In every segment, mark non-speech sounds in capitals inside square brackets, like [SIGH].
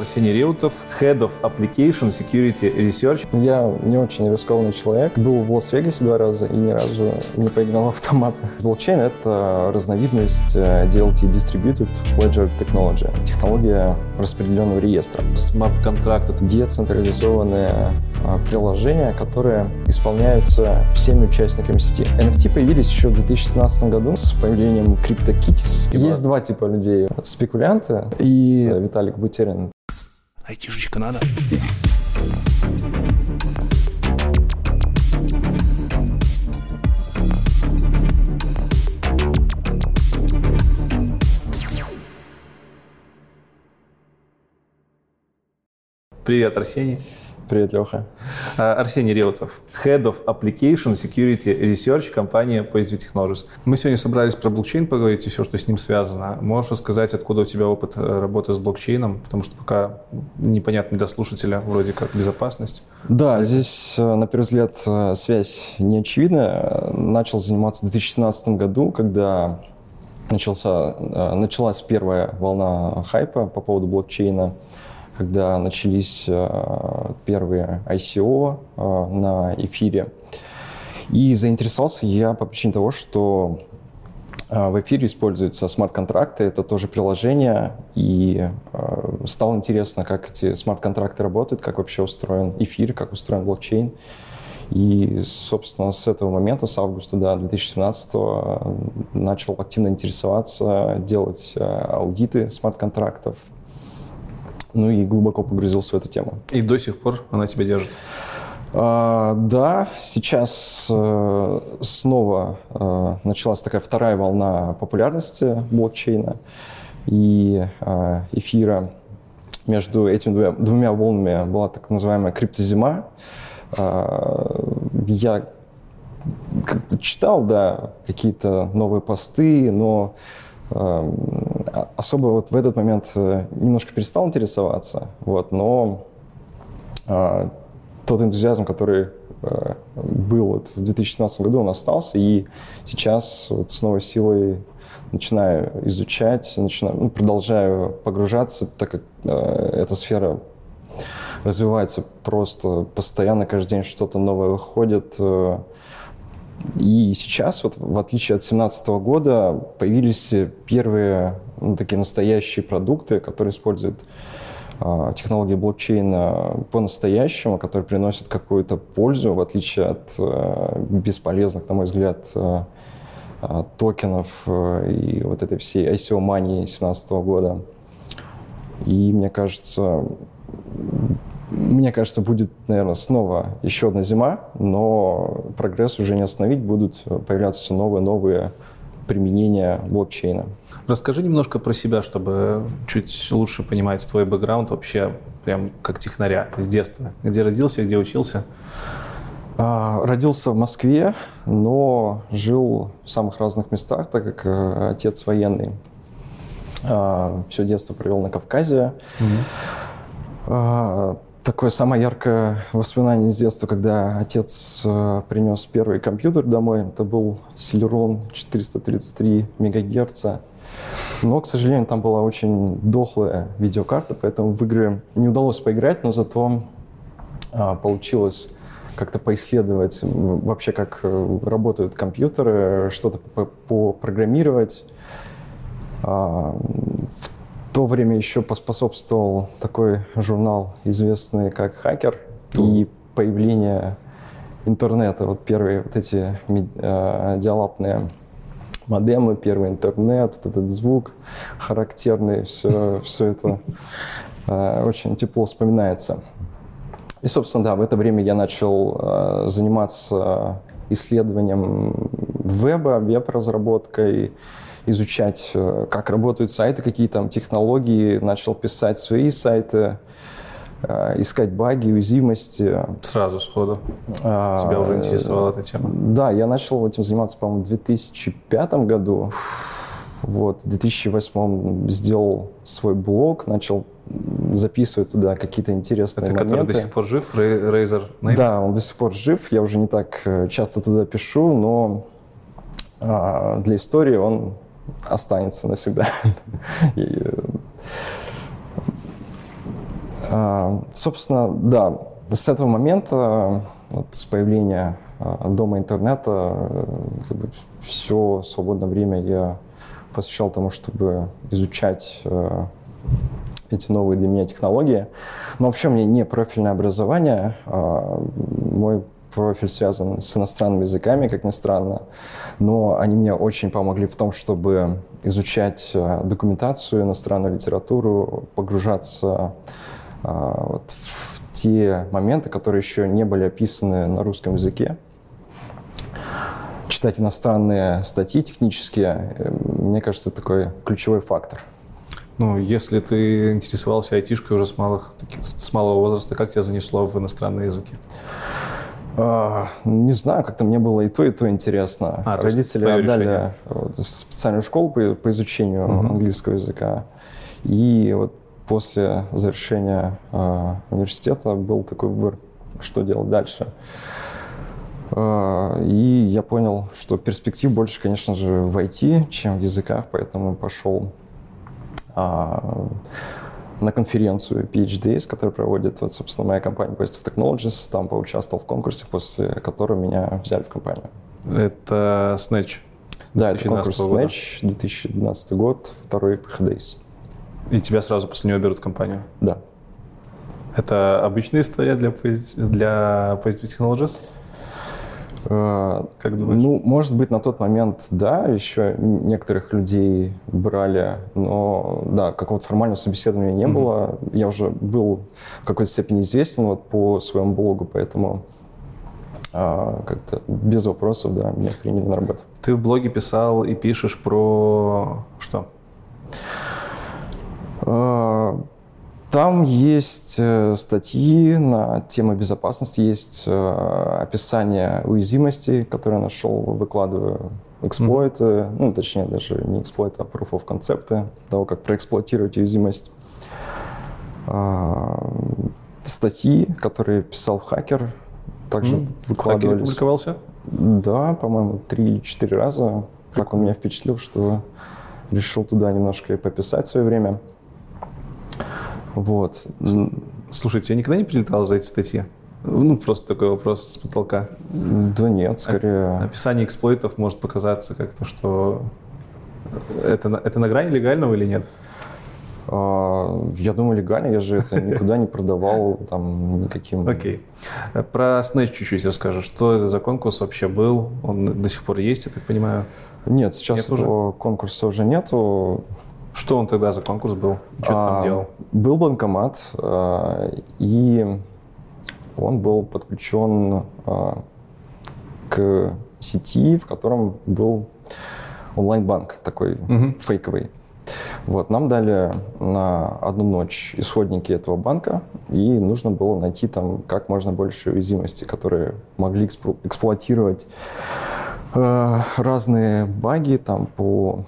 Арсений Реутов, Head of Application Security Research. Я не очень рискованный человек. Был в Лас-Вегасе два раза и ни разу не поиграл в автомат. Блокчейн — это разновидность э, DLT Distributed Ledger Technology. Технология распределенного реестра. Смарт-контракт — это децентрализованные э, приложения, которые исполняются всеми участниками сети. NFT появились еще в 2017 году с появлением CryptoKitties. Есть два типа людей. Спекулянты и Виталик Бутерин. Айтишечка надо. Привет, Арсений. Привет, Леха. А, Арсений Реутов, Head of Application Security Research компании PSV Technologies. Мы сегодня собрались про блокчейн поговорить и все, что с ним связано. Можешь рассказать, откуда у тебя опыт э, работы с блокчейном? Потому что пока непонятно для слушателя вроде как безопасность. Да, Связь. здесь, э, на первый взгляд, э, связь не очевидна. Начал заниматься в 2017 году, когда начался, началась первая волна хайпа по поводу блокчейна когда начались э, первые ICO э, на эфире. И заинтересовался я по причине того, что э, в эфире используются смарт-контракты, это тоже приложение, и стало интересно, как эти смарт-контракты работают, как вообще устроен эфир, как устроен блокчейн. И, собственно, с этого момента, с августа да, 2017 начал активно интересоваться, делать аудиты смарт-контрактов, ну и глубоко погрузился в эту тему. И до сих пор она тебя держит? А, да, сейчас э, снова э, началась такая вторая волна популярности блокчейна и э, эфира. Между этими двумя, двумя волнами была так называемая криптозима. Э, я как-то читал, да, какие-то новые посты, но особо вот в этот момент э, немножко перестал интересоваться, вот, но э, тот энтузиазм, который э, был вот в 2017 году, он остался, и сейчас вот с новой силой начинаю изучать, начинаю, ну, продолжаю погружаться, так как э, эта сфера развивается просто постоянно, каждый день что-то новое выходит. И сейчас, вот, в отличие от 2017 года, появились первые ну, такие настоящие продукты, которые используют э, технологии блокчейна по-настоящему, которые приносят какую-то пользу, в отличие от э, бесполезных, на мой взгляд, э, токенов и вот этой всей ICO-мании 2017 года. И мне кажется, мне кажется, будет, наверное, снова еще одна зима, но прогресс уже не остановить, будут появляться все новые, новые применения блокчейна. Расскажи немножко про себя, чтобы чуть лучше понимать твой бэкграунд вообще, прям как технаря с детства. Где родился, где учился? А, родился в Москве, но жил в самых разных местах, так как э, отец военный. А, все детство провел на Кавказе. Mm-hmm такое самое яркое воспоминание из детства, когда отец э, принес первый компьютер домой. Это был Celeron 433 мегагерца. Но, к сожалению, там была очень дохлая видеокарта, поэтому в игры не удалось поиграть, но зато а, получилось как-то поисследовать вообще, как э, работают компьютеры, что-то попрограммировать. В то время еще поспособствовал такой журнал, известный как «Хакер», и появление интернета, вот первые вот эти э, диалапные модемы, первый интернет, вот этот звук характерный, все, [LAUGHS] все это э, очень тепло вспоминается. И, собственно, да, в это время я начал э, заниматься исследованием веба, веб-разработкой, изучать, э, как работают сайты, какие там технологии, начал писать свои сайты, э, искать баги, уязвимости. Сразу сходу. А, Тебя уже интересовала эта тема? Да, я начал этим заниматься, по-моему, в 2005 году. Вот, в 2008 сделал свой блог, начал записывать туда какие-то интересные Это моменты. который до сих пор жив, Razer Name? Да, он до сих пор жив. Я уже не так э, часто туда пишу, но а, для истории он останется навсегда. [LAUGHS] А, собственно, да, с этого момента, вот, с появления а, дома интернета, э, все свободное время я посвящал тому, чтобы изучать э, эти новые для меня технологии. Но вообще у меня не профильное образование. А, мой профиль связан с иностранными языками, как ни странно. Но они мне очень помогли в том, чтобы изучать э, документацию, иностранную литературу, погружаться а, вот, в те моменты, которые еще не были описаны на русском языке читать иностранные статьи технические, э, мне кажется, такой ключевой фактор. Ну, если ты интересовался айтишкой уже с, малых, с малого возраста, как тебя занесло в иностранные языки? А, не знаю, как-то мне было и то, и то интересно. А, Родители отдали вот, специальную школу по, по изучению угу. английского языка. И вот после завершения э, университета был такой выбор, что делать дальше. Э, и я понял, что перспектив больше, конечно же, в IT, чем в языках, поэтому пошел э, на конференцию PhDs, которую проводит, вот, собственно, моя компания Positive Technologies. Там поучаствовал в конкурсе, после которого меня взяли в компанию. Это Snatch? Да, это конкурс года. Snatch, 2012 год, второй PHDs. И тебя сразу после него берут в компанию? Да. Это обычная история для, для Positive Technologies? Э, как думаешь? Ну, может быть, на тот момент, да, еще некоторых людей брали, но, да, какого-то формального собеседования не mm-hmm. было. Я уже был в какой-то степени известен вот по своему блогу, поэтому а, как-то без вопросов, да, меня приняли на работу. Ты в блоге писал и пишешь про что? А, там есть э, статьи на тему безопасности, есть э, описание уязвимостей, которые я нашел, выкладываю эксплойты, mm-hmm. ну, точнее, даже не эксплойты, а proof of концепты того, как проэксплуатировать уязвимость. А, статьи, которые писал хакер, также mm-hmm. выкладывались. Хакер публиковался? Да, по-моему, три или четыре раза. Так он меня впечатлил, что решил туда немножко и пописать в свое время. Вот. Слушай, тебе никогда не прилетало за эти статьи? Ну, просто такой вопрос с потолка. Да нет, скорее... Описание эксплойтов может показаться как-то, что это, это на грани легального или нет? А, я думаю, легально, я же это никуда не продавал там никаким... Окей. Okay. Про Snatch чуть-чуть расскажу. Что это за конкурс вообще был? Он до сих пор есть, я так понимаю? Нет, сейчас нет этого уже? конкурса уже нету. Что он тогда за конкурс был? Что а, там делал? Был банкомат, а, и он был подключен а, к сети, в котором был онлайн-банк такой угу. фейковый. Вот, нам дали на одну ночь исходники этого банка, и нужно было найти там как можно больше уязвимостей, которые могли эксплуатировать э, разные баги там по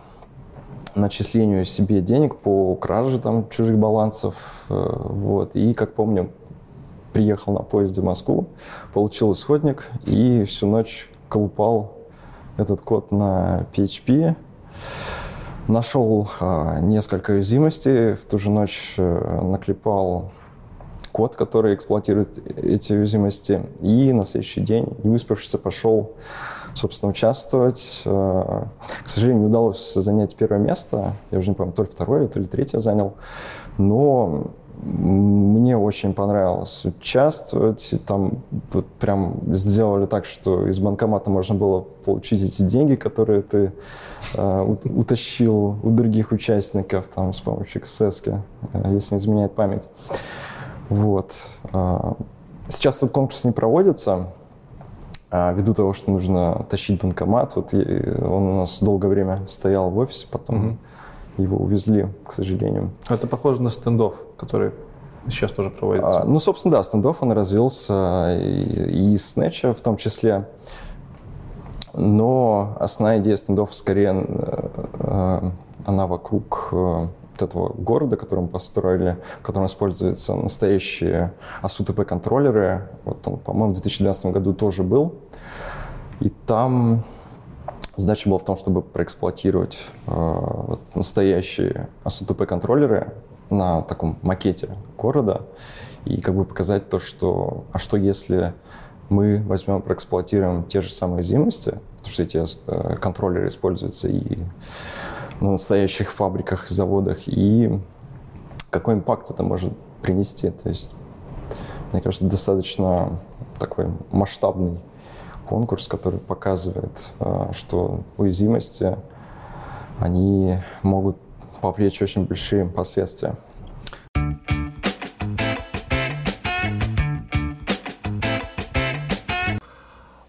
начислению себе денег по краже там чужих балансов. Э, вот. И, как помню, приехал на поезде в Москву, получил исходник и всю ночь колупал этот код на PHP. Нашел а, несколько уязвимостей, в ту же ночь а, наклепал код, который эксплуатирует эти уязвимости, и на следующий день, не выспавшись, пошел собственно, участвовать. Э, к сожалению, не удалось занять первое место. Я уже не помню, то ли второе, то ли третье занял. Но мне очень понравилось участвовать. Там вот прям сделали так, что из банкомата можно было получить эти деньги, которые ты э, утащил у других участников там, с помощью XS, э, если не изменяет память. Вот. Э, сейчас этот конкурс не проводится, а ввиду того, что нужно тащить банкомат, вот он у нас долгое время стоял в офисе, потом угу. его увезли, к сожалению. Это похоже на стендов, который сейчас тоже проводится. А, ну, собственно, да, стендов он развился и, и Снэча в том числе. Но основная идея стендов скорее э, э, она вокруг этого города, который мы построили, в котором используются настоящие ASUTP-контроллеры. Вот он, по-моему, в 2012 году тоже был. И там задача была в том, чтобы проэксплуатировать э, вот, настоящие ASUTP-контроллеры на таком макете города и как бы показать то, что, а что если мы возьмем, проэксплуатируем те же самые уязвимости, потому что эти э, контроллеры используются и на настоящих фабриках, заводах, и какой импакт это может принести. То есть, мне кажется, достаточно такой масштабный конкурс, который показывает, э, что уязвимости, они могут повлечь очень большие последствия.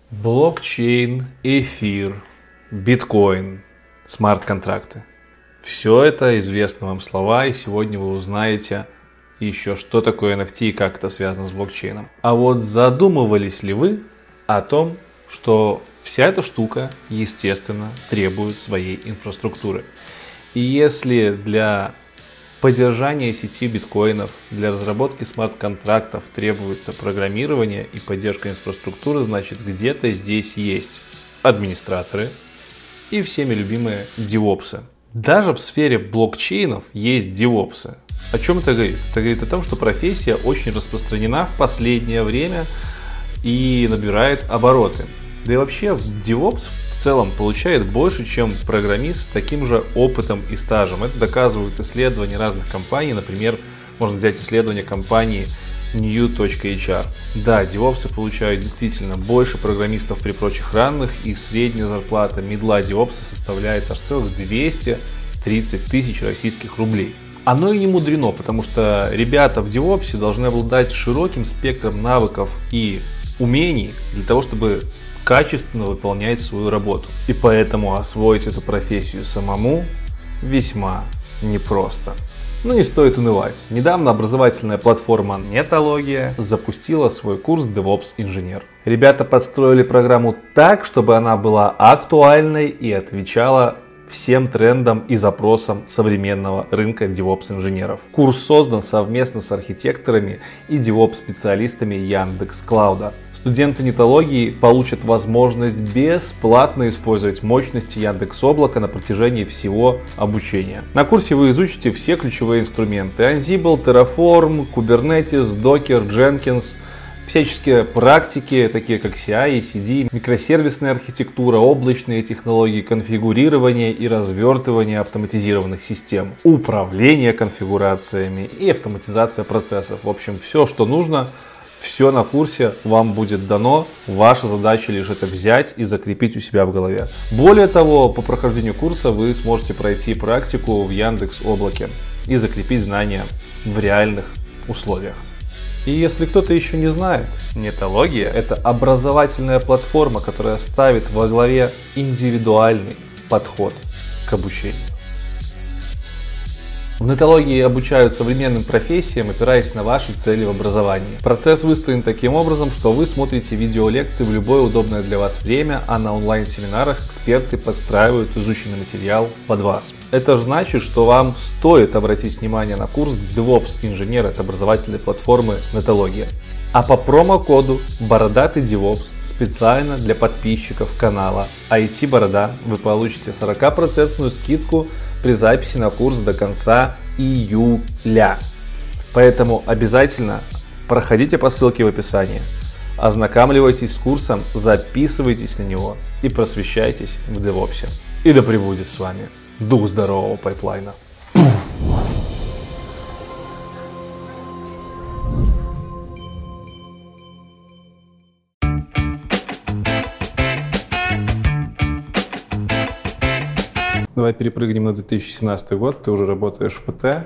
Блокчейн, эфир, биткоин, смарт-контракты. Все это известны вам слова, и сегодня вы узнаете еще, что такое NFT и как это связано с блокчейном. А вот задумывались ли вы о том, что вся эта штука, естественно, требует своей инфраструктуры. И если для поддержания сети биткоинов, для разработки смарт-контрактов требуется программирование и поддержка инфраструктуры, значит где-то здесь есть администраторы и всеми любимые девопсы. Даже в сфере блокчейнов есть девопсы. О чем это говорит? Это говорит о том, что профессия очень распространена в последнее время и набирает обороты. Да и вообще DevOps в целом получает больше, чем программист с таким же опытом и стажем. Это доказывают исследования разных компаний. Например, можно взять исследование компании new.hr. Да, девопсы получают действительно больше программистов при прочих равных, и средняя зарплата медла девопса составляет аж целых 230 тысяч российских рублей. Оно и не мудрено, потому что ребята в девопсе должны обладать широким спектром навыков и умений для того, чтобы качественно выполнять свою работу. И поэтому освоить эту профессию самому весьма непросто. Но не стоит унывать. Недавно образовательная платформа Нетология запустила свой курс DevOps Инженер. Ребята подстроили программу так, чтобы она была актуальной и отвечала всем трендам и запросам современного рынка DevOps инженеров. Курс создан совместно с архитекторами и DevOps специалистами Яндекс Клауда. Студенты нетологии получат возможность бесплатно использовать мощности Яндекс Облака на протяжении всего обучения. На курсе вы изучите все ключевые инструменты Ansible, Terraform, Kubernetes, Docker, Jenkins, всяческие практики, такие как CI, CD, микросервисная архитектура, облачные технологии конфигурирования и развертывания автоматизированных систем, управление конфигурациями и автоматизация процессов. В общем, все, что нужно все на курсе вам будет дано. Ваша задача лишь это взять и закрепить у себя в голове. Более того, по прохождению курса вы сможете пройти практику в Яндекс Облаке и закрепить знания в реальных условиях. И если кто-то еще не знает, Нетология – это образовательная платформа, которая ставит во главе индивидуальный подход к обучению. В нетологии обучают современным профессиям, опираясь на ваши цели в образовании. Процесс выстроен таким образом, что вы смотрите видеолекции в любое удобное для вас время, а на онлайн-семинарах эксперты подстраивают изученный материал под вас. Это значит, что вам стоит обратить внимание на курс DevOps инженер от образовательной платформы Нетология. А по промокоду Бородатый DevOps специально для подписчиков канала IT Борода вы получите 40% скидку при записи на курс до конца июля. Поэтому обязательно проходите по ссылке в описании, ознакомливайтесь с курсом, записывайтесь на него и просвещайтесь в DevOps. И да пребудет с вами дух здорового пайплайна. Давай перепрыгнем на 2017 год. Ты уже работаешь в ПТ.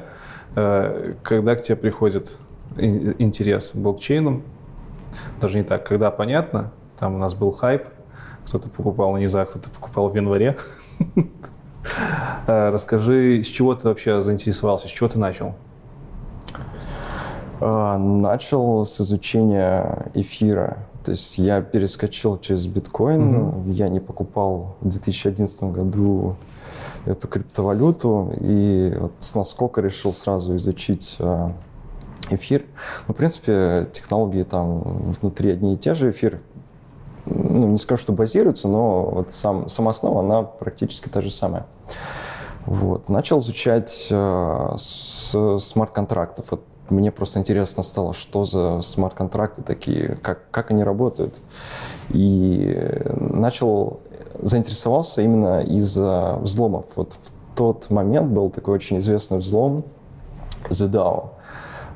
Э, когда к тебе приходит интерес к блокчейну, даже не так, когда понятно, там у нас был хайп, кто-то покупал на низах, кто-то покупал в январе. [LAUGHS] Э, расскажи, с чего ты вообще заинтересовался, с чего ты начал? Э, начал с изучения эфира. То есть я перескочил через биткоин. Угу. Я не покупал в 2011 году эту криптовалюту и вот с решил сразу изучить э, эфир. Ну, в принципе, технологии там внутри одни и те же. Эфир, ну, не скажу, что базируется, но вот сам, сама основа, она практически та же самая. Вот. Начал изучать э, смарт-контрактов. Вот мне просто интересно стало, что за смарт-контракты такие, как, как они работают. И начал, заинтересовался именно из-за взломов. Вот в тот момент был такой очень известный взлом The DAO,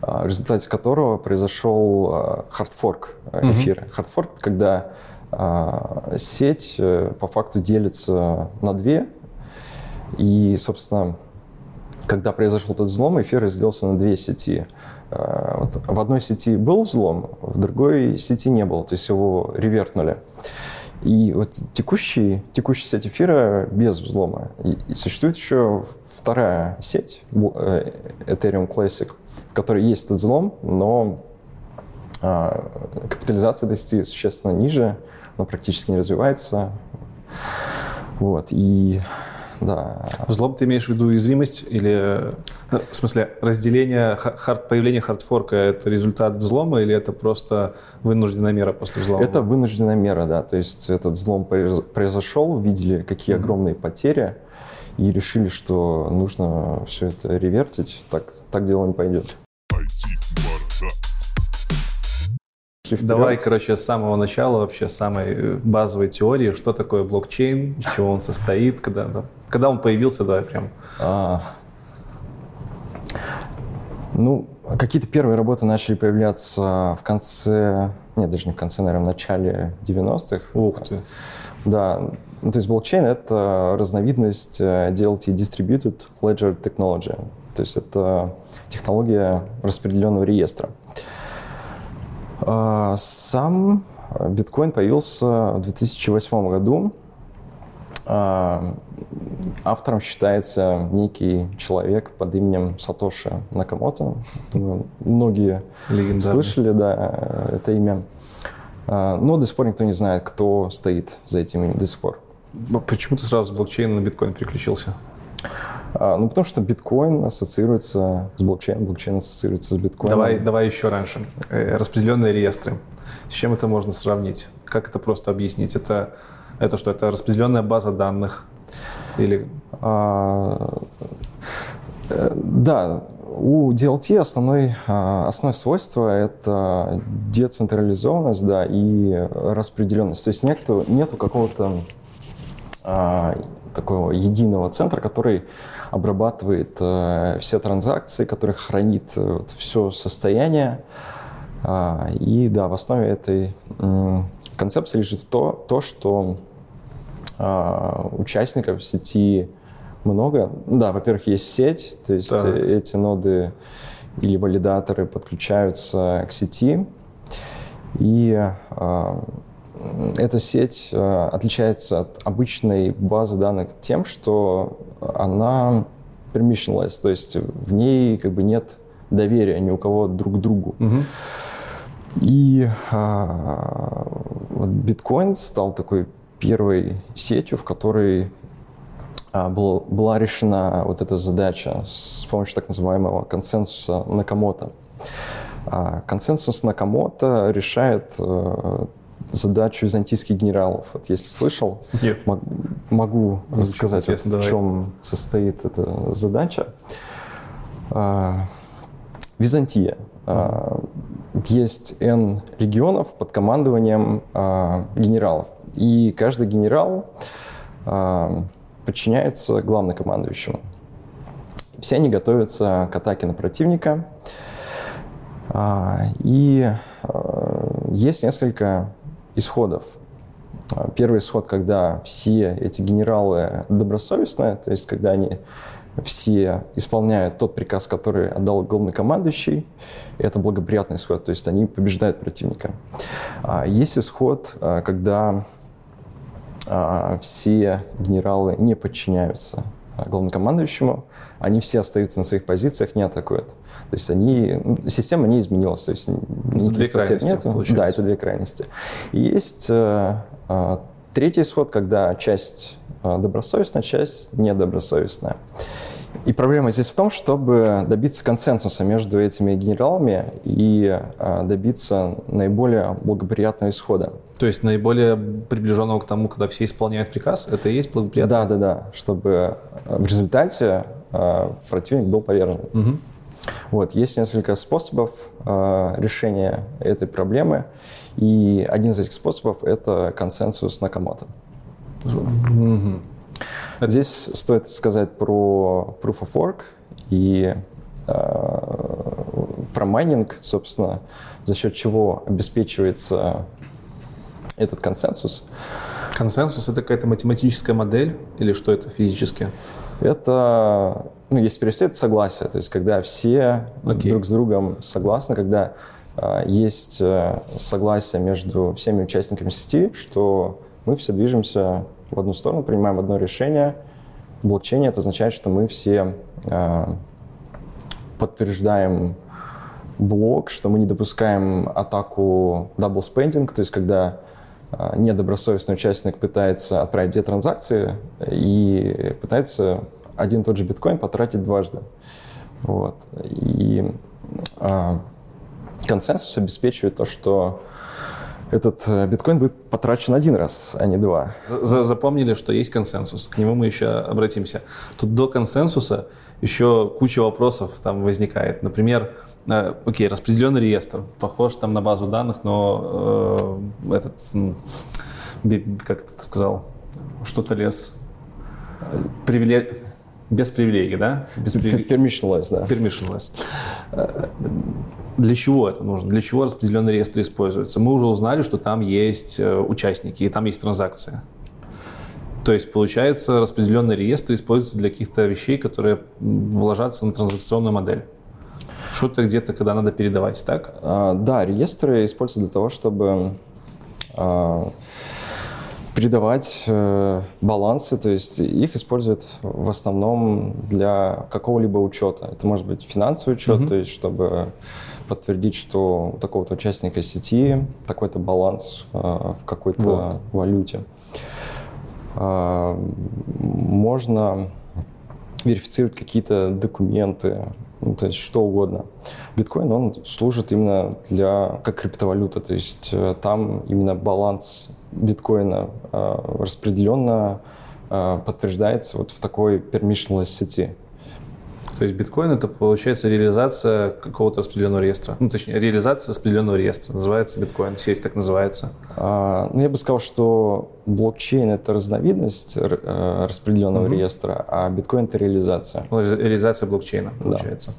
а, в результате которого произошел хардфорк а, эфира. Mm-hmm. Хардфорк, когда а, сеть э, по факту делится на две, и, собственно, когда произошел этот взлом, эфир разделился на две сети. Вот в одной сети был взлом, в другой сети не было, то есть его ревертнули. И вот текущий, текущая сеть эфира без взлома. И, и существует еще вторая сеть, э, Ethereum Classic, в которой есть этот взлом, но а, капитализация сети существенно ниже, она практически не развивается. Вот, и да. Взлом ты имеешь в виду уязвимость или, э, в смысле, разделение, хард, появление хардфорка – это результат взлома или это просто вынужденная мера после взлома? Это вынужденная мера, да. То есть этот взлом произошел, увидели, какие mm-hmm. огромные потери, и решили, что нужно все это ревертить. Так, так дело не пойдет. Пошли вперед. Давай, короче, с самого начала вообще, с самой э, базовой теории, что такое блокчейн, из чего он состоит, когда, когда он появился, давай прям. А, ну, какие-то первые работы начали появляться в конце, нет, даже не в конце, наверное, в начале 90-х. Ух ты. Да, ну, то есть блокчейн — это разновидность э, DLT, Distributed Ledger Technology. То есть это технология распределенного реестра. А, сам биткоин появился в 2008 году. А, автором считается некий человек под именем Сатоши Накамото. Многие слышали да, это имя. А, но до сих пор никто не знает, кто стоит за этим именем до сих пор. Почему ты сразу с блокчейна на биткоин переключился? А, ну, потому что биткоин ассоциируется с блокчейном, блокчейн ассоциируется с биткоином. Давай, давай еще раньше. Э, распределенные реестры. С чем это можно сравнить? Как это просто объяснить? Это, это что, это распределенная база данных? Или... А, э, да, у DLT основной, а, основное свойство — это децентрализованность да, и распределенность. То есть нету, нету какого-то а, такого единого центра, который обрабатывает э, все транзакции, который хранит э, вот, все состояние. А, и да, в основе этой э, концепции лежит то, то что э, участников сети много. Да, во-первых, есть сеть, то есть так. эти ноды или валидаторы подключаются к сети. И э, эта сеть э, отличается от обычной базы данных тем, что она permissionless, то есть в ней как бы нет доверия ни у кого друг к другу. Угу. И а, вот биткоин стал такой первой сетью, в которой а, был, была решена вот эта задача с помощью так называемого консенсуса Накамото. А, консенсус Накамото решает а, задачу византийских генералов. Вот если слышал, Нет. Мог, могу Звучит рассказать, вот, в давай. чем состоит эта задача. А, Византия. А, есть N регионов под командованием а, генералов. И каждый генерал подчиняется главнокомандующему. Все они готовятся к атаке на противника. И есть несколько исходов. А, первый исход, когда все эти генералы добросовестные, то есть когда они все исполняют тот приказ, который отдал главнокомандующий, это благоприятный исход, то есть они побеждают противника. А, есть исход, а, когда все генералы не подчиняются главнокомандующему, они все остаются на своих позициях, не атакуют. То есть они, ну, система не изменилась. То есть это две крайности, нету. Получается. Да, это две крайности. И есть э, э, третий исход, когда часть э, добросовестная, часть недобросовестная. И проблема здесь в том, чтобы добиться консенсуса между этими генералами и а, добиться наиболее благоприятного исхода. То есть наиболее приближенного к тому, когда все исполняют приказ, это и есть благоприятно? Да, да, да, чтобы в результате а, противник был повержен. Угу. Вот, есть несколько способов э, решения этой проблемы, и один из этих способов – это консенсус Накамото. Угу. Здесь стоит сказать про Proof of Work и э, про майнинг, собственно, за счет чего обеспечивается этот консенсус. Консенсус — это какая-то математическая модель или что это физически? Это, ну, если перевести, это согласие. То есть, когда все okay. друг с другом согласны, когда э, есть э, согласие между всеми участниками сети, что мы все движемся в одну сторону, принимаем одно решение. Блокчейн это означает, что мы все э, подтверждаем блок, что мы не допускаем атаку double spending, то есть когда недобросовестный участник пытается отправить две транзакции и пытается один и тот же биткоин потратить дважды. Вот. И э, консенсус обеспечивает то, что этот э, биткоин будет потрачен один раз, а не два. Запомнили, что есть консенсус. К нему мы еще обратимся. Тут до консенсуса еще куча вопросов там возникает. Например, э, окей, распределенный реестр, похож там на базу данных, но э, этот, как ты сказал, что-то лес, привилег... без привилегий, да? Без привилегий. Permissionless, да. Permissionless. Для чего это нужно? Для чего распределенный реестр используется? Мы уже узнали, что там есть э, участники и там есть транзакции. То есть, получается, распределенный реестр используется для каких-то вещей, которые ложатся на транзакционную модель. Что-то где-то, когда надо передавать, так? А, да, реестры используются для того, чтобы а, передавать э, балансы, то есть их используют в основном для какого-либо учета. Это может быть финансовый учет, mm-hmm. то есть чтобы подтвердить, что у такого-то участника сети такой-то баланс э, в какой-то вот. валюте. Э, можно верифицировать какие-то документы, ну, то есть что угодно. Биткоин, он служит именно для, как криптовалюта, то есть э, там именно баланс биткоина э, распределенно э, подтверждается вот в такой permissionless сети. То есть биткоин это получается реализация какого-то распределенного реестра. Ну, точнее, реализация распределенного реестра. Называется биткоин. Сеть так называется. А, ну, я бы сказал, что блокчейн это разновидность э, распределенного угу. реестра, а биткоин это реализация. Ну, реализация блокчейна, получается.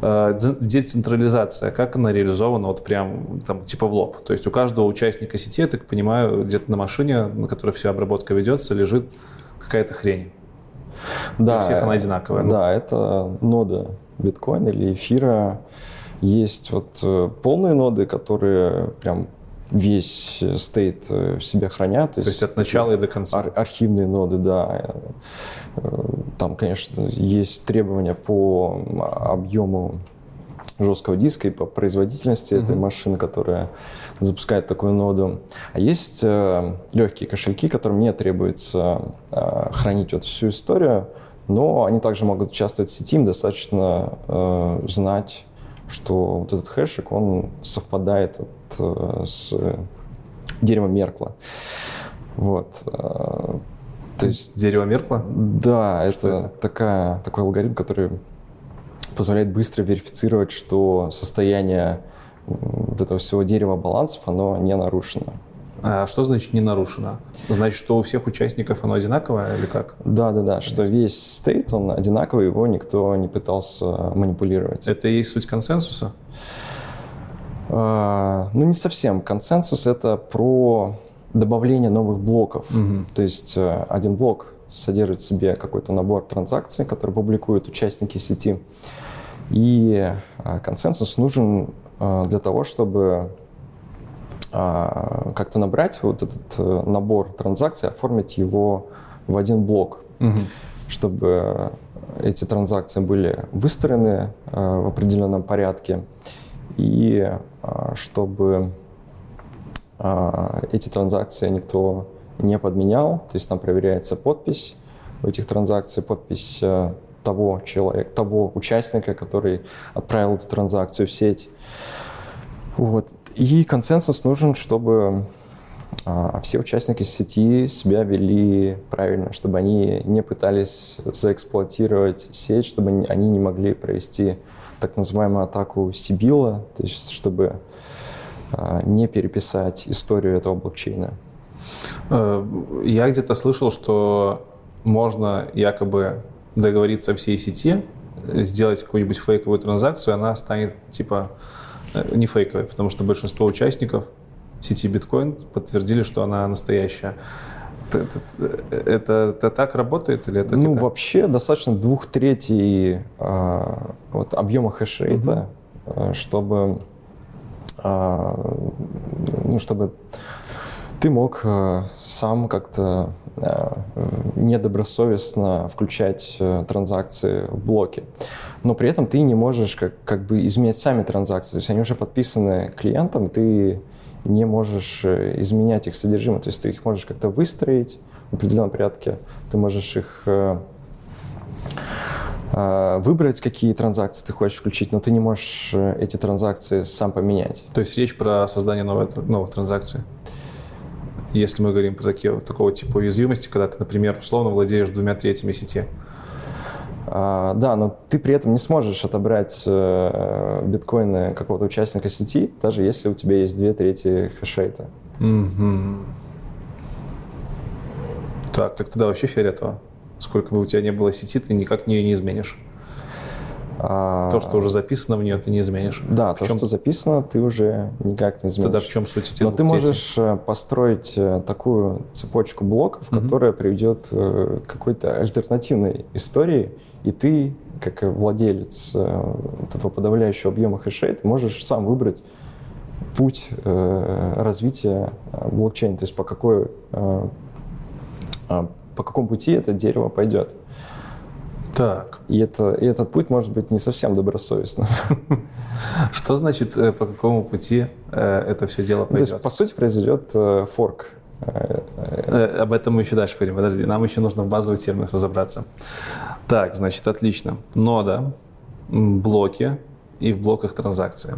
Да. Децентрализация, как она реализована вот прям там типа в лоб? То есть у каждого участника сети, я так понимаю, где-то на машине, на которой вся обработка ведется, лежит какая-то хрень. Да, у всех она одинаковая. Да, это нода биткоина или эфира. Есть вот э, полные ноды, которые прям весь стейт э, в себе хранят. То, то есть, от начала и до конца. Ар- архивные ноды, да. Э, там, конечно, есть требования по объему жесткого диска и по производительности mm-hmm. этой машины, которая запускает такую ноду. А есть э, легкие кошельки, которым не требуется э, хранить вот всю историю, но они также могут участвовать в сети, им достаточно э, знать, что вот этот хэшик, он совпадает вот, э, с деревом Меркла. Вот. Э, то есть дерево Меркла? Да, это, это такая, такой алгоритм, который позволяет быстро верифицировать, что состояние вот этого всего дерева балансов, оно не нарушено. А что значит не нарушено? Значит, что у всех участников оно одинаковое или как? Да, да, да, что весь стейт, он одинаковый, его никто не пытался манипулировать. Это и есть суть консенсуса? А, ну, не совсем. Консенсус — это про добавление новых блоков. Угу. То есть э, один блок содержит в себе какой-то набор транзакций, которые публикуют участники сети. И а, консенсус нужен для того, чтобы а, как-то набрать вот этот э, набор транзакций, оформить его в один блок, угу. чтобы эти транзакции были выстроены в определенном порядке. И чтобы эти транзакции никто не подменял, то есть там проверяется подпись у этих транзакций, подпись э, того человека, того участника, который отправил эту транзакцию в сеть. Вот. И консенсус нужен, чтобы а, все участники сети себя вели правильно, чтобы они не пытались заэксплуатировать сеть, чтобы они не могли провести так называемую атаку Сибила, то есть чтобы а, не переписать историю этого блокчейна. Э, я где-то слышал, что можно якобы договориться всей сети, сделать какую-нибудь фейковую транзакцию, она станет типа э, не фейковой, потому что большинство участников сети биткоин подтвердили, что она настоящая. Это, это, это так работает или это? Ну вообще достаточно двух третей а, вот объема хешрейта, угу. чтобы а, ну чтобы ты мог а, сам как-то а, недобросовестно включать а, транзакции в блоки. Но при этом ты не можешь как, как бы изменять сами транзакции. То есть они уже подписаны клиентом, ты не можешь э, изменять их содержимое. То есть ты их можешь как-то выстроить в определенном порядке, ты можешь их э, э, выбрать, какие транзакции ты хочешь включить, но ты не можешь эти транзакции сам поменять. То есть речь про создание новой, новых транзакций? Если мы говорим про такие, такого типа уязвимости, когда ты, например, условно владеешь двумя третьими сети, а, да, но ты при этом не сможешь отобрать э, биткоины какого-то участника сети, даже если у тебя есть две трети хешрейта. Mm-hmm. Так, так тогда вообще фиолетово. Сколько бы у тебя не было сети, ты никак ее не изменишь. А... То, что уже записано в нее, ты не изменишь. Да, в то, чем... что записано, ты уже никак не изменишь. Тогда в чем суть этих Но ты можешь э, построить э, такую цепочку блоков, mm-hmm. которая приведет к какой-то альтернативной истории, и ты, как владелец э, этого подавляющего объема хэшей, ты можешь сам выбрать путь э, развития э, блокчейна, то есть по какой а, по какому пути это дерево пойдет. Так. И, это, и этот путь может быть не совсем добросовестным. [LAUGHS] Что значит, по какому пути это все дело пойдет? То есть, по сути, произойдет форк Э, об этом мы еще дальше поговорим. Подожди, нам еще нужно в базовых терминах разобраться. Так, значит, отлично. Нода, блоки и в блоках транзакции.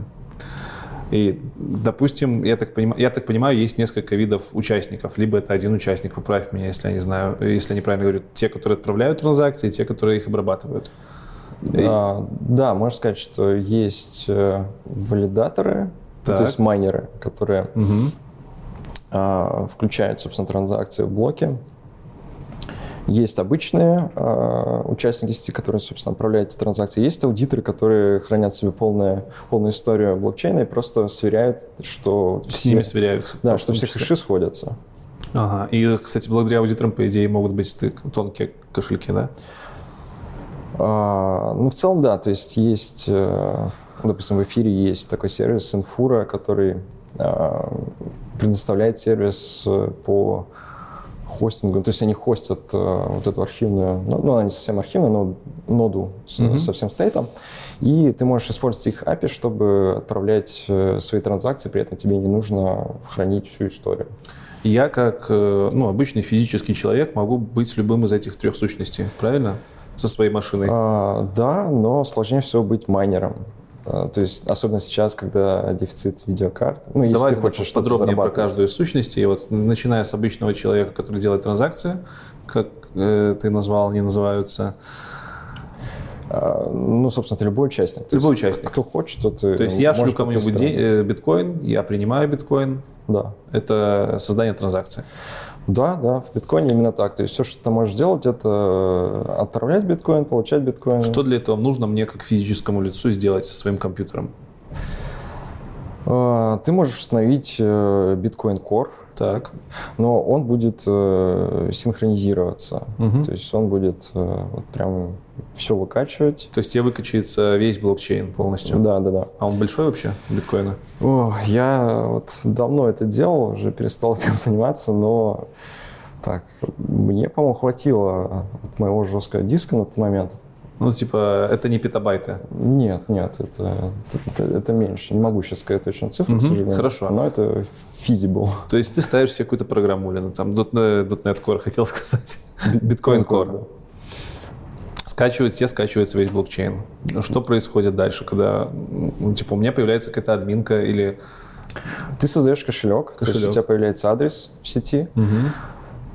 И, допустим, я так, понимаю, я так понимаю, есть несколько видов участников. Либо это один участник, поправь меня, если я не знаю, если я неправильно говорю, те, которые отправляют транзакции, и те, которые их обрабатывают. А, да, можно сказать, что есть э, валидаторы, то есть майнеры, которые угу а, включает, собственно, транзакции в блоки. Есть обычные э, участники сети, которые, собственно, отправляют эти транзакции. Есть аудиторы, которые хранят себе полную, полную историю блокчейна и просто сверяют, что... С все, ними сверяются. Да, что все хэши сходятся. Ага. И, кстати, благодаря аудиторам, по идее, могут быть тонкие кошельки, да? А, ну, в целом, да. То есть есть, э, допустим, в эфире есть такой сервис Infura, который э, предоставляет сервис э, по хостингу. То есть они хостят э, вот эту архивную, ну, ну она не совсем архивная, но ноду с, mm-hmm. со всем стейтом. И ты можешь использовать их API, чтобы отправлять э, свои транзакции, при этом тебе не нужно хранить всю историю. Я как ну, обычный физический человек могу быть любым из этих трех сущностей, правильно? Со своей машиной. А, да, но сложнее всего быть майнером. А, то есть, особенно сейчас, когда дефицит видеокарт. Ну, если Давай ты хочешь подробнее про каждую сущность. И вот начиная с обычного человека, который делает транзакции, как э, ты назвал, они называются. А, ну, собственно, это любой участник. любой участник. Кто хочет, тот То есть я шлю кому-нибудь э, биткоин, я принимаю биткоин. Да. Это создание транзакции. Да, да, в биткоине именно так. То есть все, что ты можешь делать, это э, отправлять биткоин, получать биткоин. Что для этого нужно мне как физическому лицу сделать со своим компьютером? А, ты можешь установить э, биткоин Core, так. но он будет э, синхронизироваться. Угу. То есть он будет э, вот прям все выкачивать. То есть тебе выкачивается весь блокчейн полностью? Да, да, да. А он большой вообще, биткоина? О, я вот давно это делал, уже перестал этим [LAUGHS] заниматься, но так, мне, по-моему, хватило моего жесткого диска на тот момент. Ну, типа, это не петабайты? Нет, нет, это, это, это меньше. Не могу сейчас сказать точно цифру, угу, к сожалению. Хорошо. Но это feasible. То есть ты ставишь себе какую-то программу, или ну, там .NET Core, [LAUGHS] хотел сказать. Биткоин Core. Да. Скачивают все, скачивается весь блокчейн. Что происходит дальше, когда, ну, типа, у меня появляется какая-то админка или... Ты создаешь кошелек, кошелек. то есть у тебя появляется адрес в сети. Угу.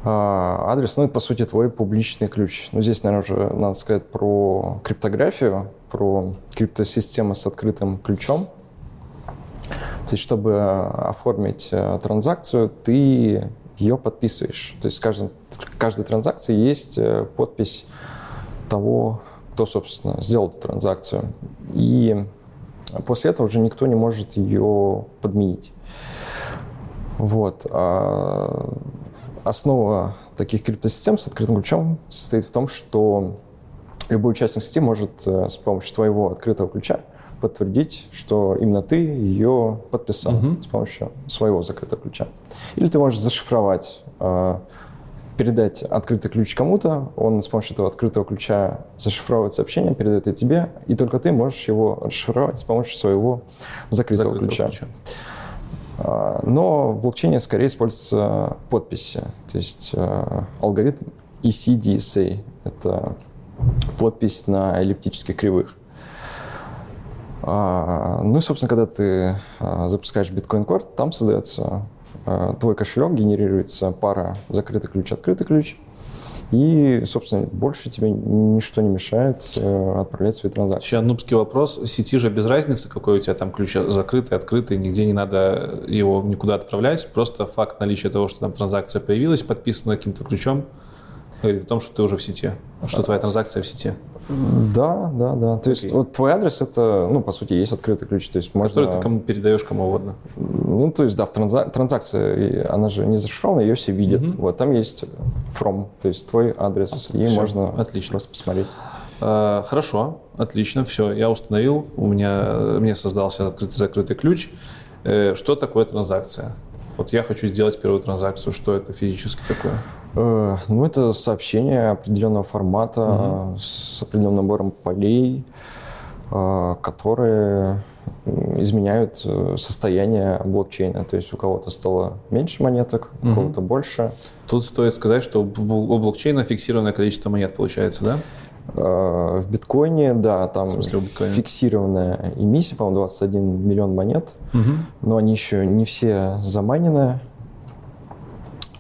А, адрес, ну, это, по сути, твой публичный ключ. Ну, здесь, наверное, уже надо сказать про криптографию, про криптосистемы с открытым ключом. То есть, чтобы оформить э, транзакцию, ты ее подписываешь. То есть, в каждой, каждой транзакции есть э, подпись того, кто, собственно, сделал эту транзакцию. И после этого уже никто не может ее подменить. Вот. Основа таких криптосистем с открытым ключом состоит в том, что любой участник сети может э, с помощью твоего открытого ключа подтвердить, что именно ты ее подписал угу. с помощью своего закрытого ключа. Или ты можешь зашифровать, э, передать открытый ключ кому-то, он с помощью этого открытого ключа зашифровывает сообщение, передает это тебе, и только ты можешь его расшифровать с помощью своего закрытого, закрытого ключа. ключа. А, но в блокчейне скорее используются подписи. То есть а, алгоритм ECDSA — это подпись на эллиптических кривых. А, ну и, собственно, когда ты запускаешь биткоин-корт, там создается твой кошелек, генерируется пара закрытый ключ, открытый ключ — и, собственно, больше тебе ничто не мешает э, отправлять свои транзакции. Еще нубский вопрос. Сети же без разницы, какой у тебя там ключ закрытый, открытый, нигде не надо его никуда отправлять. Просто факт наличия того, что там транзакция появилась, подписана каким-то ключом, говорит о том, что ты уже в сети, что твоя транзакция в сети. Да, да, да. То есть вот твой адрес это, ну, по сути, есть открытый ключ. То есть можно... Который ты кому передаешь кому угодно. Ну, то есть, да, в транзак... транзакции, она же не зашифрована, ее все видят. Угу. Вот, там есть from, то есть твой адрес, а, и все. можно Отлично. просто посмотреть. А, хорошо, отлично, все, я установил, у меня, мне создался открытый-закрытый ключ. Э, что такое транзакция? Вот я хочу сделать первую транзакцию, что это физически такое? Э, ну, это сообщение определенного формата угу. с определенным набором полей, э, которые изменяют состояние блокчейна. То есть у кого-то стало меньше монеток, у угу. кого-то больше. Тут стоит сказать, что у блокчейна фиксированное количество монет получается, да? В биткоине, да, там фиксированная эмиссия, по-моему, 21 миллион монет, угу. но они еще не все заманены.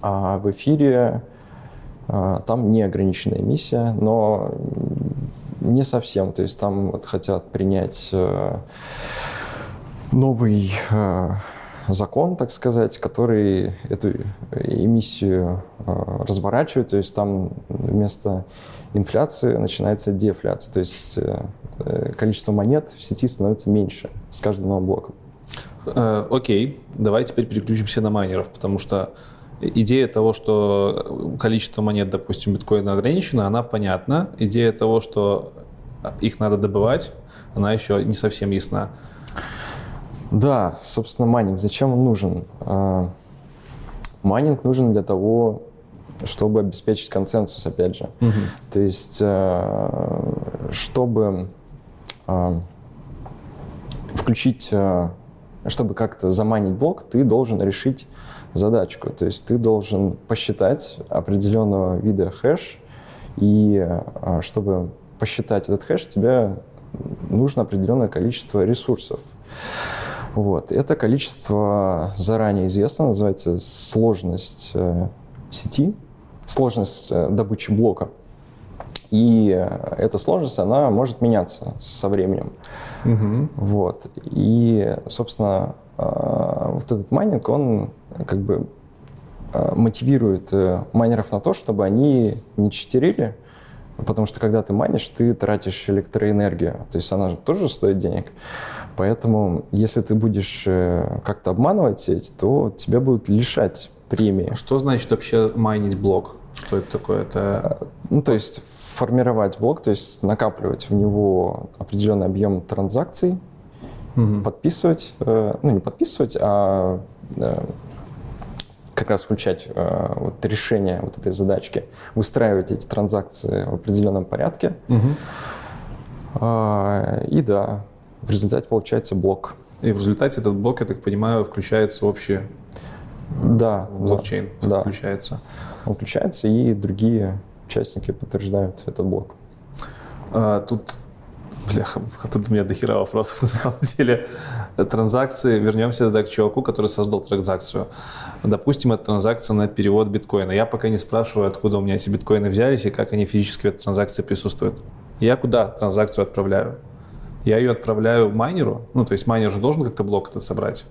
А в эфире а, там неограниченная эмиссия, но не совсем. То есть там вот хотят принять э, новый э, закон, так сказать, который эту эмиссию э, разворачивает. То есть там вместо инфляции начинается дефляция. То есть количество монет в сети становится меньше с каждым новым блоком. Окей, давай теперь переключимся на майнеров, потому что идея того, что количество монет, допустим, биткоина ограничено, она понятна. Идея того, что их надо добывать, она еще не совсем ясна. Да, собственно, майнинг. Зачем он нужен? Майнинг нужен для того, чтобы обеспечить консенсус, опять же. Угу. То есть, э, чтобы а, включить, э, чтобы как-то замайнить блок, ты должен решить задачку. То есть ты должен посчитать определенного вида хэш, и чтобы посчитать этот хэш, тебе нужно определенное количество ресурсов. Вот. Это количество заранее известно, называется сложность э, сети, сложность э, добычи блока. И эта сложность, она может меняться со временем. Угу. Вот. И, собственно, э, вот этот майнинг, он как бы э, мотивирует э, майнеров на то, чтобы они не читерили, потому что когда ты майнишь, ты тратишь электроэнергию, то есть она же тоже стоит денег. Поэтому если ты будешь э, как-то обманывать сеть, то тебя будут лишать премии. Что значит вообще майнить блок? Что это такое? Это... Ну, то есть формировать блок, то есть накапливать в него определенный объем транзакций, угу. подписывать, ну не подписывать, а как раз включать э, вот, решение вот этой задачки, выстраивать эти транзакции в определенном порядке. Угу. Э, и да, в результате получается блок. И в результате этот блок, я так понимаю, включается общий да, блокчейн, да, включается. Он включается, и другие участники подтверждают этот блок. А, тут Бляха, тут у меня дохера вопросов [LAUGHS] на самом деле. Транзакции, вернемся тогда к чуваку, который создал транзакцию. Допустим, это транзакция на перевод биткоина. Я пока не спрашиваю, откуда у меня эти биткоины взялись и как они физически в этой транзакции присутствуют. Я куда транзакцию отправляю? Я ее отправляю майнеру, ну, то есть майнер же должен как-то блок этот собрать.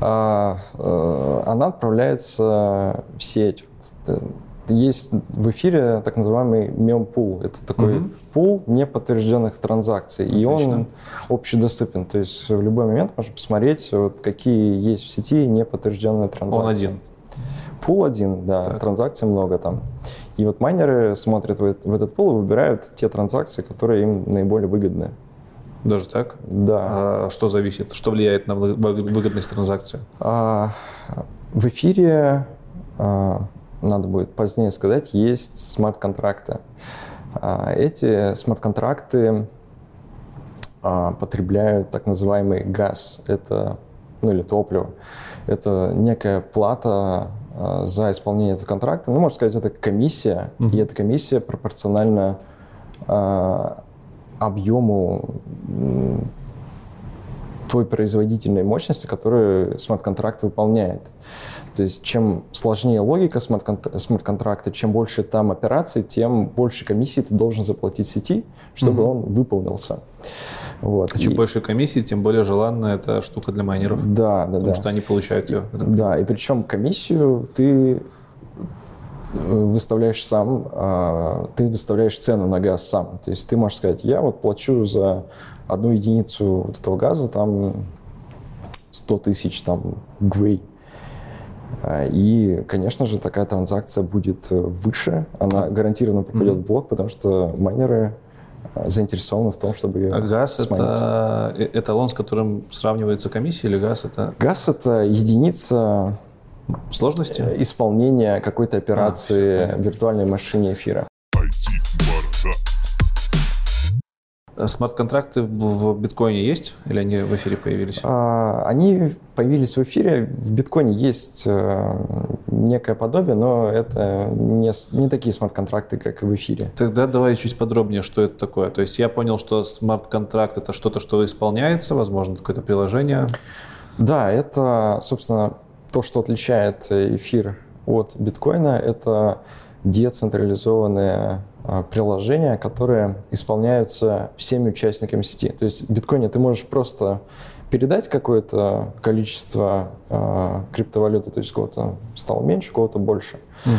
А, э, она отправляется в сеть есть в эфире так называемый мем-пул. Это такой угу. пул неподтвержденных транзакций. Отлично. И он общедоступен. То есть в любой момент можно посмотреть, вот, какие есть в сети неподтвержденные транзакции. Он один. Пул один, да. Так. Транзакций много там. И вот майнеры смотрят в этот пул и выбирают те транзакции, которые им наиболее выгодны. Даже так? Да. А что зависит? Что влияет на выгодность транзакции? А, в эфире а, надо будет позднее сказать, есть смарт-контракты. А, эти смарт-контракты а, потребляют так называемый газ, это, ну или топливо. Это некая плата а, за исполнение этого контракта. Ну, можно сказать, это комиссия, uh-huh. и эта комиссия пропорциональна объему той производительной мощности, которую смарт-контракт выполняет. То есть чем сложнее логика смарт-контракта, чем больше там операций, тем больше комиссии ты должен заплатить сети, чтобы угу. он выполнился. Вот. А чем и... больше комиссии, тем более желанная эта штука для майнеров. Да, да, Потому да. что они получают ее. Да, и причем комиссию ты выставляешь сам, а, ты выставляешь цену на газ сам. То есть ты можешь сказать, я вот плачу за одну единицу вот этого газа там 100 тысяч там гвей. А, и, конечно же, такая транзакция будет э, выше, она гарантированно попадет mm-hmm. в блок, потому что майнеры заинтересованы в том, чтобы ее А газ сманить. это эталон, с которым сравнивается комиссия, или газ это? Газ это единица сложности исполнения какой-то операции а, виртуальной машине эфира. Э, смарт-контракты в биткоине есть или они в эфире появились? А, они появились в эфире. В биткоине есть э, некое подобие, но это не, не такие смарт-контракты, как в эфире. Тогда давай чуть подробнее, что это такое. То есть я понял, что смарт-контракт — это что-то, что исполняется, возможно, какое-то приложение. Да, это, собственно, то, что отличает эфир от биткоина, это децентрализованные а, приложения, которые исполняются всеми участниками сети. То есть в биткоине ты можешь просто передать какое-то количество э, криптовалюты, то есть кого-то стало меньше, кого-то больше. Угу.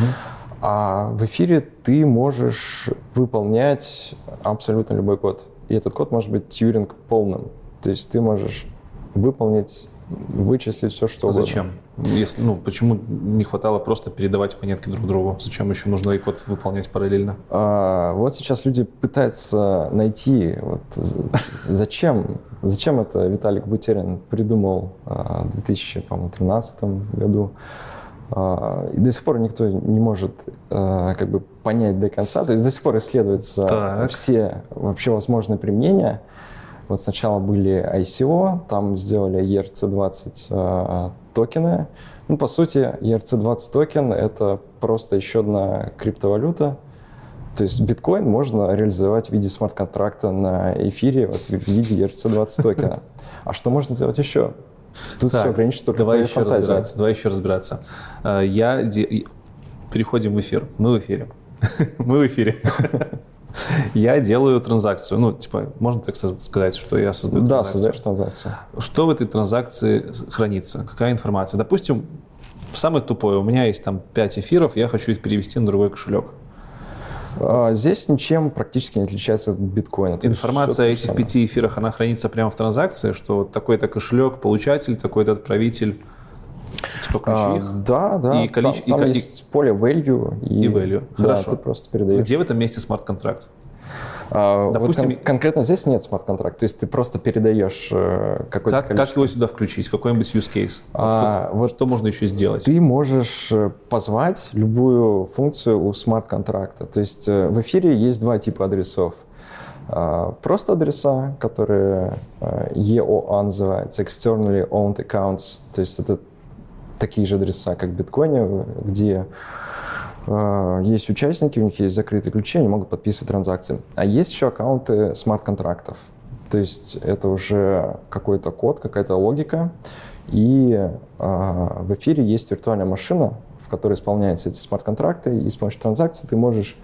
А в эфире ты можешь выполнять абсолютно любой код. И этот код может быть тьюринг полным. То есть ты можешь выполнить вычислить все, что а угодно. Зачем? Если, ну, почему не хватало просто передавать монетки друг другу? Зачем еще нужно и код выполнять параллельно? А, вот сейчас люди пытаются найти, вот, зачем, зачем это Виталик Бутерин придумал а, в 2013 году. А, и до сих пор никто не может а, как бы понять до конца. То есть до сих пор исследуются так. все вообще возможные применения. Вот сначала были ICO, там сделали ERC-20 э, токены. Ну, по сути, ERC-20 токен — это просто еще одна криптовалюта. То есть биткоин можно реализовать в виде смарт-контракта на эфире вот, в виде ERC-20 токена. А что можно сделать еще? Тут так, все ограничено только давай еще разбираться. Давай еще разбираться. Э, я переходим в эфир. Мы в эфире. [LAUGHS] Мы в эфире. [LAUGHS] [LAUGHS] я делаю транзакцию. Ну, типа, можно так сказать, что я создаю да, транзакцию. Да, создаешь транзакцию. Что в этой транзакции хранится? Какая информация? Допустим, самое тупое, у меня есть там 5 эфиров, я хочу их перевести на другой кошелек. А, здесь ничем практически не отличается от биткоина. Информация о этих пяти эфирах, она хранится прямо в транзакции, что такой-то кошелек, получатель, такой-то отправитель, Типа ключи а, их? Да, да. И количе... там, там и, есть поле value. И, и value. Хорошо. Да, ты просто передаешь. Где в этом месте смарт-контракт? А, Допустим, вот кон- конкретно здесь нет смарт-контракта, то есть ты просто передаешь э, какой-то как, количество. Как его сюда включить? Какой-нибудь use case? А, что, вот что можно еще сделать? Ты можешь э, позвать любую функцию у смарт-контракта. То есть э, в эфире есть два типа адресов. А, просто адреса, которые EOA называется, Externally Owned Accounts, то есть это такие же адреса, как в биткоине, где э, есть участники, у них есть закрытые ключи, они могут подписывать транзакции. А есть еще аккаунты смарт-контрактов. То есть это уже какой-то код, какая-то логика. И э, в эфире есть виртуальная машина, в которой исполняются эти смарт-контракты, и с помощью транзакций ты можешь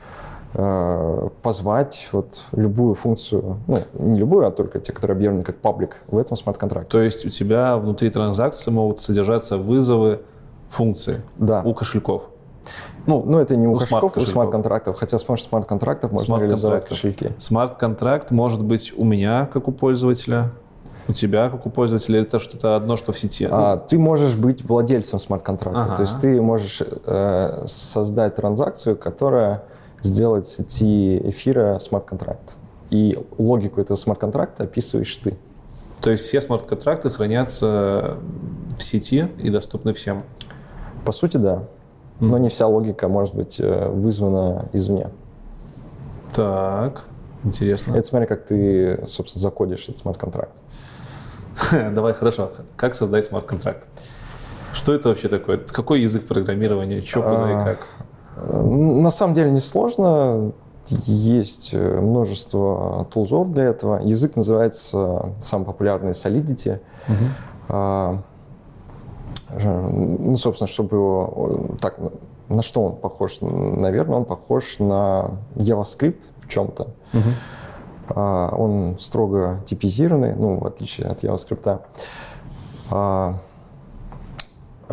позвать вот любую функцию, ну, не любую, а только те, которые объявлены как паблик в этом смарт-контракте. То есть у тебя внутри транзакции могут содержаться вызовы функции да. у кошельков? Ну, ну, это не у, у кошельков, у смарт-контрактов, хотя с помощью смарт-контрактов можно смарт реализовать кошельки. Смарт-контракт может быть у меня, как у пользователя, у тебя, как у пользователя, или это что-то одно, что в сети? А, ты можешь быть владельцем смарт-контракта. Ага. То есть ты можешь э, создать транзакцию, которая сделает сети эфира смарт-контракт. И логику этого смарт-контракта описываешь ты. То есть все смарт-контракты хранятся в сети и доступны всем? По сути, да. Но не вся логика может быть э, вызвана извне. Так, интересно. Это смотри, как ты, собственно, закодишь этот смарт-контракт. [LAUGHS] Давай, хорошо. Как создать смарт-контракт? Что это вообще такое? Какой язык программирования? Что, куда и а, как? На самом деле несложно. Есть э, множество тулзов для этого. Язык называется самый популярный Solidity. Угу. Ну, собственно, чтобы его... Так, на что он похож? Наверное, он похож на JavaScript в чем-то. Угу. Он строго типизированный, ну, в отличие от JavaScript. А,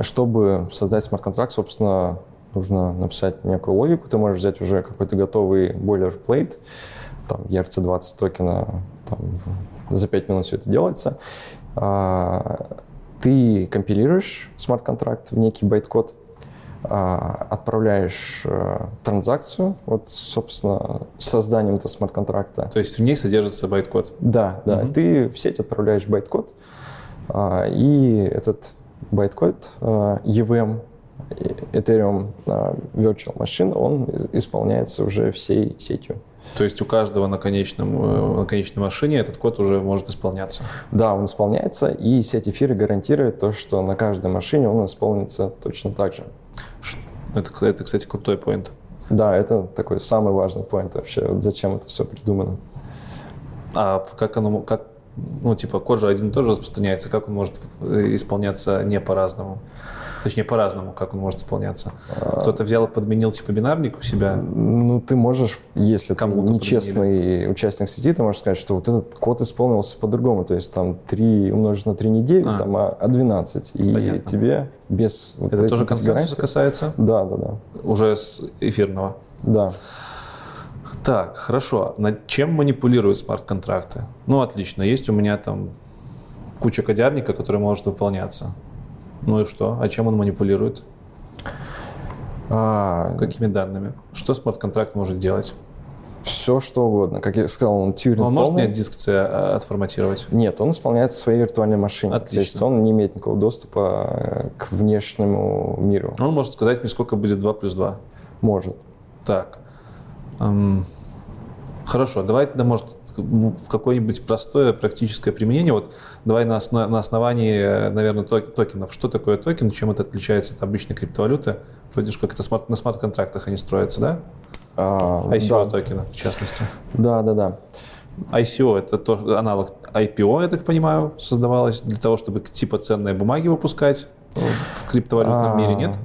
чтобы создать смарт-контракт, собственно, нужно написать некую логику. Ты можешь взять уже какой-то готовый boilerplate, там ERC20 токена, там, за 5 минут все это делается. А, ты компилируешь смарт-контракт в некий байт-код, а, отправляешь э, транзакцию, вот, собственно, с созданием этого смарт-контракта. То есть в ней содержится байт-код? Да, да. Угу. Ты в сеть отправляешь байт-код, а, и этот байт-код а, EVM, Ethereum Virtual Machine, он исполняется уже всей сетью. То есть у каждого на, конечном, э, на конечной машине этот код уже может исполняться? Да, он исполняется, и сеть эфира гарантирует то, что на каждой машине он исполнится точно так же. Это, это кстати, крутой point. Да, это такой самый важный point вообще. Вот зачем это все придумано. А как оно, как, ну, типа, код же один тоже распространяется, как он может э, исполняться не по-разному? Точнее, по-разному, как он может исполняться. Кто-то взял и подменил типа бинарник у себя? Ну, ты можешь, если ты нечестный подменили. участник сети, ты можешь сказать, что вот этот код исполнился по-другому. То есть там 3 умножить на 3 не 9, а. там, а 12. И Понятно. тебе без... Вот Это тоже консенсуса касается? Да, да, да. Уже с эфирного? Да. Так, хорошо. Над чем манипулируют смарт-контракты? Ну, отлично. Есть у меня там куча кодярника, который может выполняться. Ну и что? А чем он манипулирует? А... Какими данными? Что смарт-контракт может делать? Все, что угодно. Как я сказал, он тюринг Он может мне диск а, отформатировать? Нет, он исполняется в своей виртуальной машине. Отлично. То есть он не имеет никакого доступа э, к внешнему миру. Он может сказать мне, сколько будет 2 плюс 2? Может. Так. Эм, хорошо, давай тогда, может, какое-нибудь простое практическое применение. Вот давай на, основ, на основании, наверное, токенов. Что такое токен, чем это отличается от обычной криптовалюты? Вроде же как это смарт, на смарт-контрактах они строятся, да? А, ICO да. токена, в частности. Да, да, да. ICO – это тоже аналог IPO, я так понимаю, создавалось для того, чтобы типа ценные бумаги выпускать в криптовалютном а, мире, нет?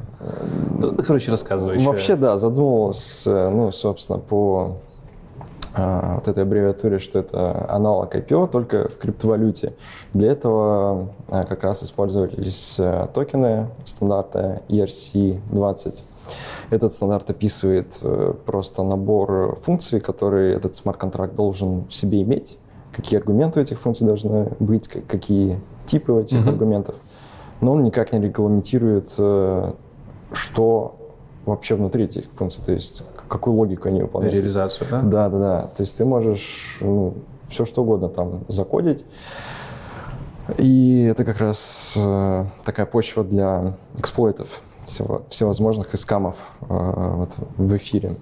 Ну, короче, рассказывай. Вообще, да, задумывалась, э, ну, собственно, по вот этой аббревиатуре, что это аналог IPO, только в криптовалюте. Для этого а, как раз использовались э, токены стандарта ERC-20. Этот стандарт описывает э, просто набор функций, которые этот смарт-контракт должен в себе иметь, какие аргументы у этих функций должны быть, какие типы у этих mm-hmm. аргументов. Но он никак не регламентирует, э, что вообще внутри этих функций, то есть какую логику они выполняют. Реализацию, да? Да, да, да. То есть ты можешь ну, все что угодно там закодить. И это как раз э, такая почва для эксплойтов всего, всевозможных искамов э, вот, в эфире.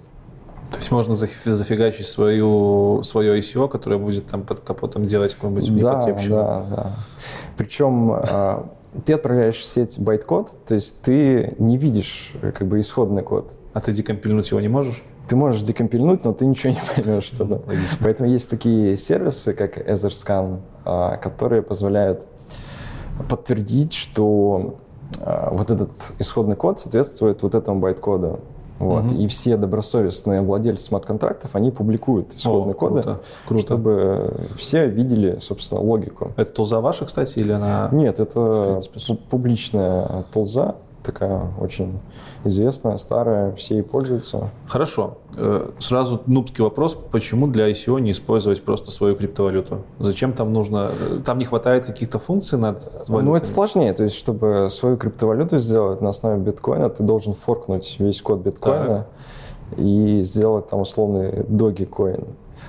То есть можно зафигачить свою, свое ICO, которое будет там под капотом делать какую-нибудь да, Да, да. Причем э, ты отправляешь в сеть байт-код, то есть ты не видишь э, как бы исходный код. А ты декомпильнуть его не можешь? Ты можешь декомпильнуть, но ты ничего не поймешь, что там. Поэтому есть такие сервисы, как EtherScan, а, которые позволяют подтвердить, что а, вот этот исходный код соответствует вот этому байт-коду. Вот. Угу. И все добросовестные владельцы смарт-контрактов, они публикуют исходные О, коды, круто, круто. чтобы все видели, собственно, логику. Это тулза ваша, кстати, или она... Нет, это публичная тулза, такая очень известная, старая, все ей пользуются. Хорошо. Э, сразу нубский вопрос, почему для ICO не использовать просто свою криптовалюту? Зачем там нужно, э, там не хватает каких-то функций над валютами? Ну, это сложнее, то есть, чтобы свою криптовалюту сделать на основе биткоина, ты должен форкнуть весь код биткоина так. и сделать там условный доги коин.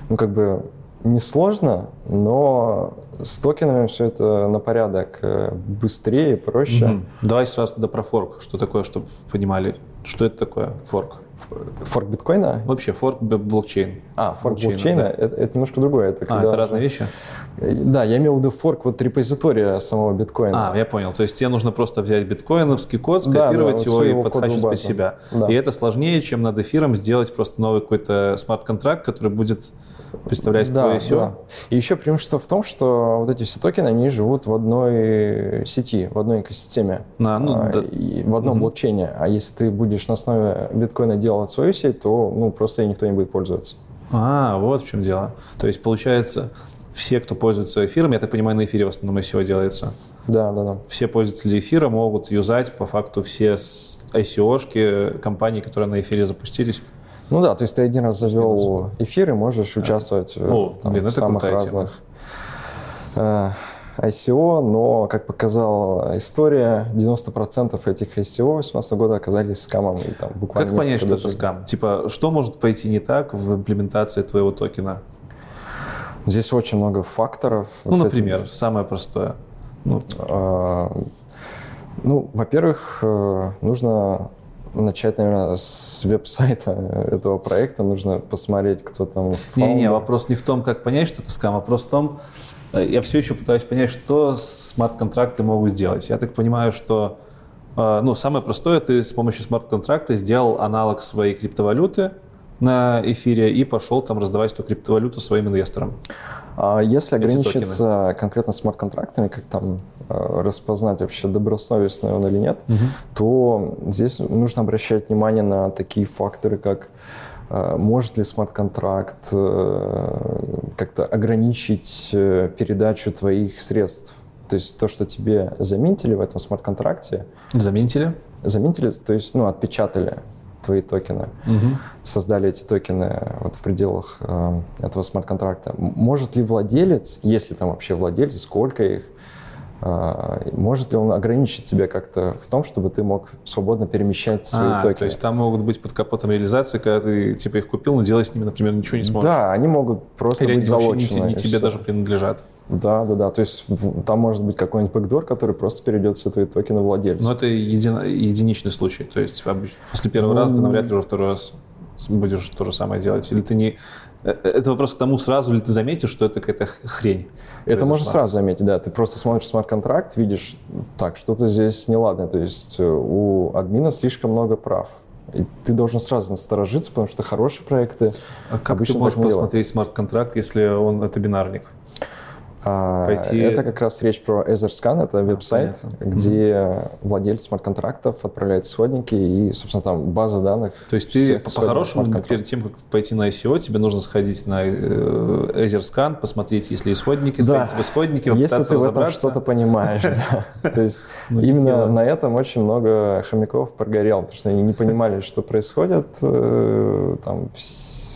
Ну, как бы несложно, но с токенами все это на порядок э, быстрее, проще. Угу. Давай сразу тогда про форк. Что такое, чтобы понимали, что это такое форк? Форк биткоина? Вообще, форк блокчейн. А, форк блокчейна, блокчейна да. это, это немножко другое. Это а, это разные вещи? Да, я имел в виду форк вот репозитория самого биткоина. А, я понял. То есть тебе нужно просто взять биткоиновский код, скопировать да, да, его и подхачить под себя. Да. И это сложнее, чем над эфиром сделать просто новый какой-то смарт-контракт, который будет представлять да, твое ICO. Да. И еще преимущество в том, что вот эти все токены, они живут в одной сети, в одной экосистеме, а, ну, а, да. и в одном угу. блокчейне. А если ты будешь на основе биткоина делать свою сеть, то ну, просто ей никто не будет пользоваться. А, вот в чем дело. То есть, получается, все, кто пользуется эфиром, я так понимаю, на эфире в основном ICO делается. Да, да, да. Все пользователи эфира могут юзать по факту все ICO-шки компаний, которые на эфире запустились, ну да, то есть ты один раз завел эфир и можешь участвовать О, там, блин, в самых разных э, ICO, но, как показала история, 90% этих ICO 2018 года оказались скамом. И, там, буквально как понять, что это скам? Типа, что может пойти не так в имплементации твоего токена? Здесь очень много факторов. Ну, вот например, этим... самое простое. Ну, а, ну во-первых, э, нужно начать, наверное, с веб-сайта [LAUGHS] этого проекта. Нужно посмотреть, кто там Не-не, вопрос не в том, как понять, что это скам, вопрос в том, э, я все еще пытаюсь понять, что смарт-контракты могут сделать. Я так понимаю, что э, ну, самое простое, ты с помощью смарт-контракта сделал аналог своей криптовалюты на эфире и пошел там раздавать эту криптовалюту своим инвесторам. А если ограничиться конкретно смарт-контрактами, как там распознать вообще добросовестный он или нет, угу. то здесь нужно обращать внимание на такие факторы, как э, может ли смарт-контракт э, как-то ограничить передачу твоих средств. То есть то, что тебе заметили в этом смарт-контракте. Заметили? Заметили, то есть ну, отпечатали твои токены, угу. создали эти токены вот в пределах э, этого смарт-контракта. Может ли владелец, если там вообще владелец, сколько их, э, может ли он ограничить тебя как-то в том, чтобы ты мог свободно перемещать свои а, токены? то есть там могут быть под капотом реализации, когда ты типа их купил, но делать с ними, например, ничего не сможешь. Да, они могут просто Или быть залочены. не, не тебе все. даже принадлежат. Да, да, да. То есть там может быть какой-нибудь бэкдор, который просто перейдет все твои токены владельцу. Но это еди... единичный случай. То есть после первого ну... раза ты навряд ли уже второй раз будешь то же самое делать. Или ты не... Э, э, это вопрос к тому, сразу ли ты заметишь, что это какая-то хрень. Это можно сразу заметить, да. Ты просто смотришь смарт-контракт, видишь, так, что-то здесь неладно. То есть э, у админа слишком много прав. И ты должен сразу насторожиться, потому что хорошие проекты А как ты можешь посмотреть смарт-контракт, если он это бинарник? А, пойти... Это как раз речь про EtherScan, это веб-сайт, а, где mm-hmm. владельцы смарт-контрактов отправляют исходники и, собственно, там база данных. То есть ты по-хорошему, перед тем, как пойти на ICO, тебе нужно сходить на э, EtherScan, посмотреть, есть ли исходники, да. в исходнике, Если ты в этом что-то понимаешь, [LAUGHS] То есть ну, именно на этом очень много хомяков прогорел, потому что они не понимали, что происходит, э, там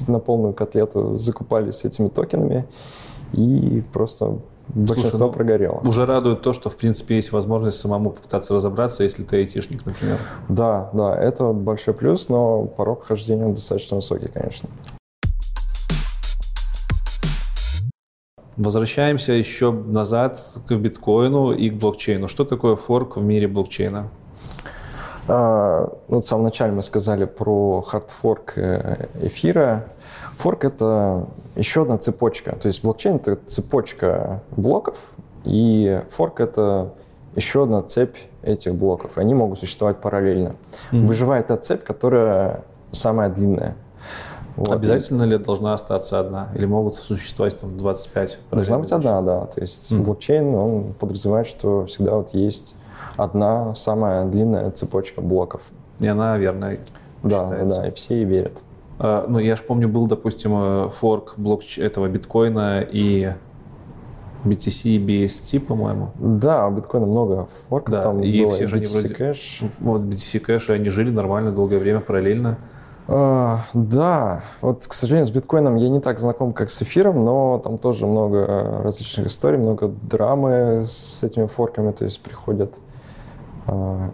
на полную котлету закупались этими токенами, и просто большинство Слушай, ну, прогорело. Уже радует то, что, в принципе, есть возможность самому попытаться разобраться, если ты айтишник, например. Да, да, это большой плюс, но порог хождения достаточно высокий, конечно. Возвращаемся еще назад к биткоину и к блокчейну. Что такое форк в мире блокчейна? А, вот в самом начале мы сказали про хардфорк э, эфира. Форк — это еще одна цепочка. То есть блокчейн — это цепочка блоков, и форк — это еще одна цепь этих блоков. Они могут существовать параллельно. Mm-hmm. Выживает та цепь, которая самая длинная. Вот. Обязательно ли должна остаться одна? Или могут существовать там 25? Должна быть одна, да. То есть mm. блокчейн, он подразумевает, что всегда вот есть одна самая длинная цепочка блоков. И она верная Да, считается. да, и все ей верят. А, ну, я же помню, был, допустим, э, форк блокч... этого биткоина и BTC и BST, по-моему. Да, у биткоина много форков. Да, там и было все же BTC они вроде... Cash. Вот BTC Cash, они жили нормально долгое время параллельно. Uh, да, вот, к сожалению, с биткоином я не так знаком, как с эфиром, но там тоже много различных историй, много драмы с этими форками, то есть приходят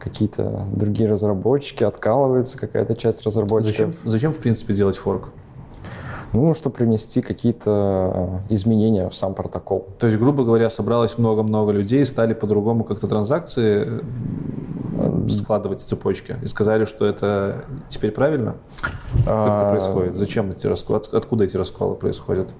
какие-то другие разработчики, откалывается какая-то часть разработчиков. Зачем, зачем в принципе, делать форк? Ну, чтобы привнести какие-то изменения в сам протокол. То есть, грубо говоря, собралось много-много людей, стали по-другому как-то транзакции складывать цепочки и сказали, что это теперь правильно? Как это а, происходит? Зачем эти расколы? Откуда эти расколы происходят?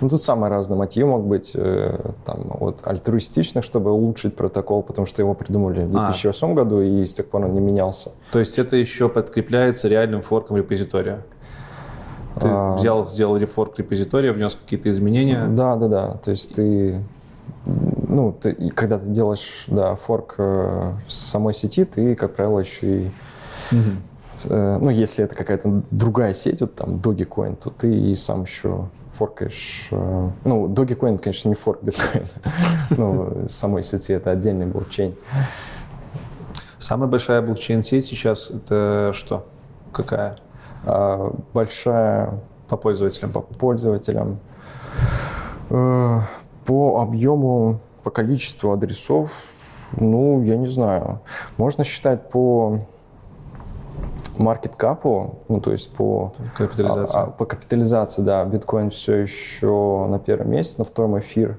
Ну, тут самые разные мотивы могут быть. Э, там, вот, альтруистичных, чтобы улучшить протокол, потому что его придумали в 2008 а. году, и с тех пор он не менялся. То есть это еще подкрепляется реальным форком репозитория? Ты а... взял, сделал рефорк репозитория, внес какие-то изменения? Да, да, да. То есть ты ну, ты, когда ты делаешь, да, форк э, самой сети, ты, как правило, еще и, угу. э, ну, если это какая-то другая сеть, вот там Dogecoin, то ты и сам еще форкаешь. Э, ну, Dogecoin, конечно, не форк биткоина, [LAUGHS] но самой сети это отдельный блокчейн. Самая большая блокчейн-сеть сейчас это что? Какая? А, большая по пользователям. По пользователям. Э, по объему, по количеству адресов, ну, я не знаю. Можно считать по маркет капу, ну, то есть по капитализации. А, а, по капитализации, да, биткоин все еще на первом месте, на втором эфир.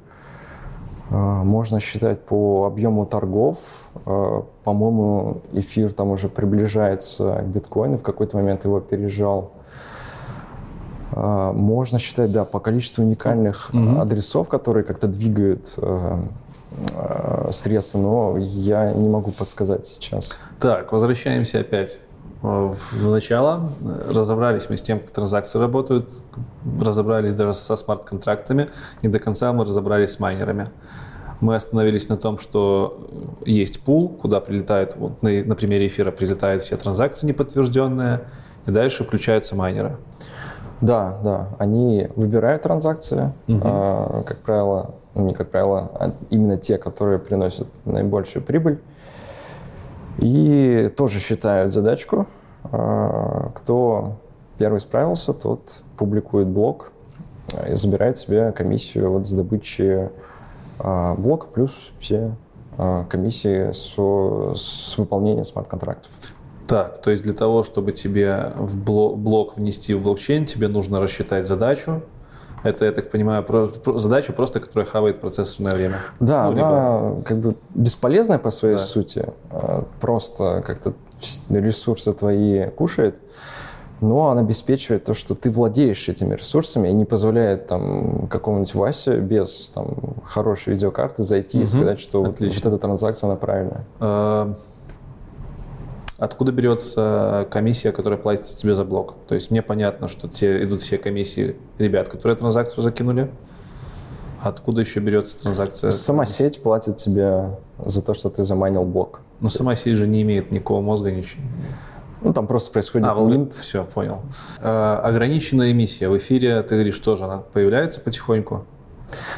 А, можно считать по объему торгов. А, по-моему, эфир там уже приближается к биткоину, в какой-то момент его пережал. А, можно считать, да, по количеству уникальных mm-hmm. адресов, которые как-то двигают э, э, средства, но я не могу подсказать сейчас. Так, возвращаемся опять в начало. Разобрались мы с тем, как транзакции работают, разобрались даже со смарт-контрактами, и до конца мы разобрались с майнерами. Мы остановились на том, что есть пул, куда прилетают, вот на, на примере эфира прилетают все транзакции неподтвержденные, и дальше включаются майнеры. Да, да. Они выбирают транзакции, угу. как правило, ну не как правило, а именно те, которые приносят наибольшую прибыль. И тоже считают задачку. Э, кто первый справился, тот публикует блок и забирает себе комиссию вот с добычи блока плюс все комиссии со, с выполнением смарт-контрактов. Так, то есть для того, чтобы тебе в блок, внести в блокчейн, тебе нужно рассчитать задачу. Это, я так понимаю, про, про, задача просто, которая хавает процессорное время. Да, ну, она либо... как бы бесполезная по своей да. сути. А, просто как-то ресурсы твои кушает но она обеспечивает то, что ты владеешь этими ресурсами и не позволяет там какому-нибудь Васе без там хорошей видеокарты зайти угу. и сказать, что вот, вот эта транзакция, она правильная. А, Откуда берется комиссия, которая платится тебе за блок? То есть мне понятно, что те идут все комиссии ребят, которые транзакцию закинули. Откуда еще берется транзакция? Сама сеть платит тебе за то, что ты заманил блок. Но сама сеть же не имеет никакого мозга, ничего. Ну, там просто происходит а, минт. Все, понял. Э, ограниченная эмиссия. В эфире, ты говоришь, тоже она появляется потихоньку?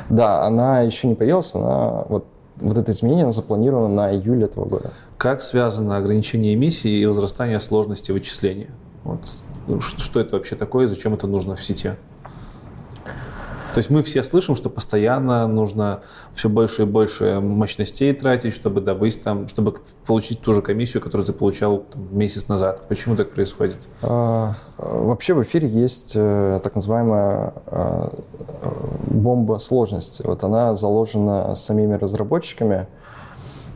Да, она еще не появилась, она вот вот это изменение запланировано на июль этого года. Как связано ограничение эмиссии и возрастание сложности вычисления? Вот. Что это вообще такое и зачем это нужно в сети? То есть мы все слышим, что постоянно нужно все больше и больше мощностей тратить, чтобы добыть там, чтобы получить ту же комиссию, которую ты получал там, месяц назад. Почему так происходит? А, вообще в эфире есть э, так называемая э, бомба сложности. Вот она заложена самими разработчиками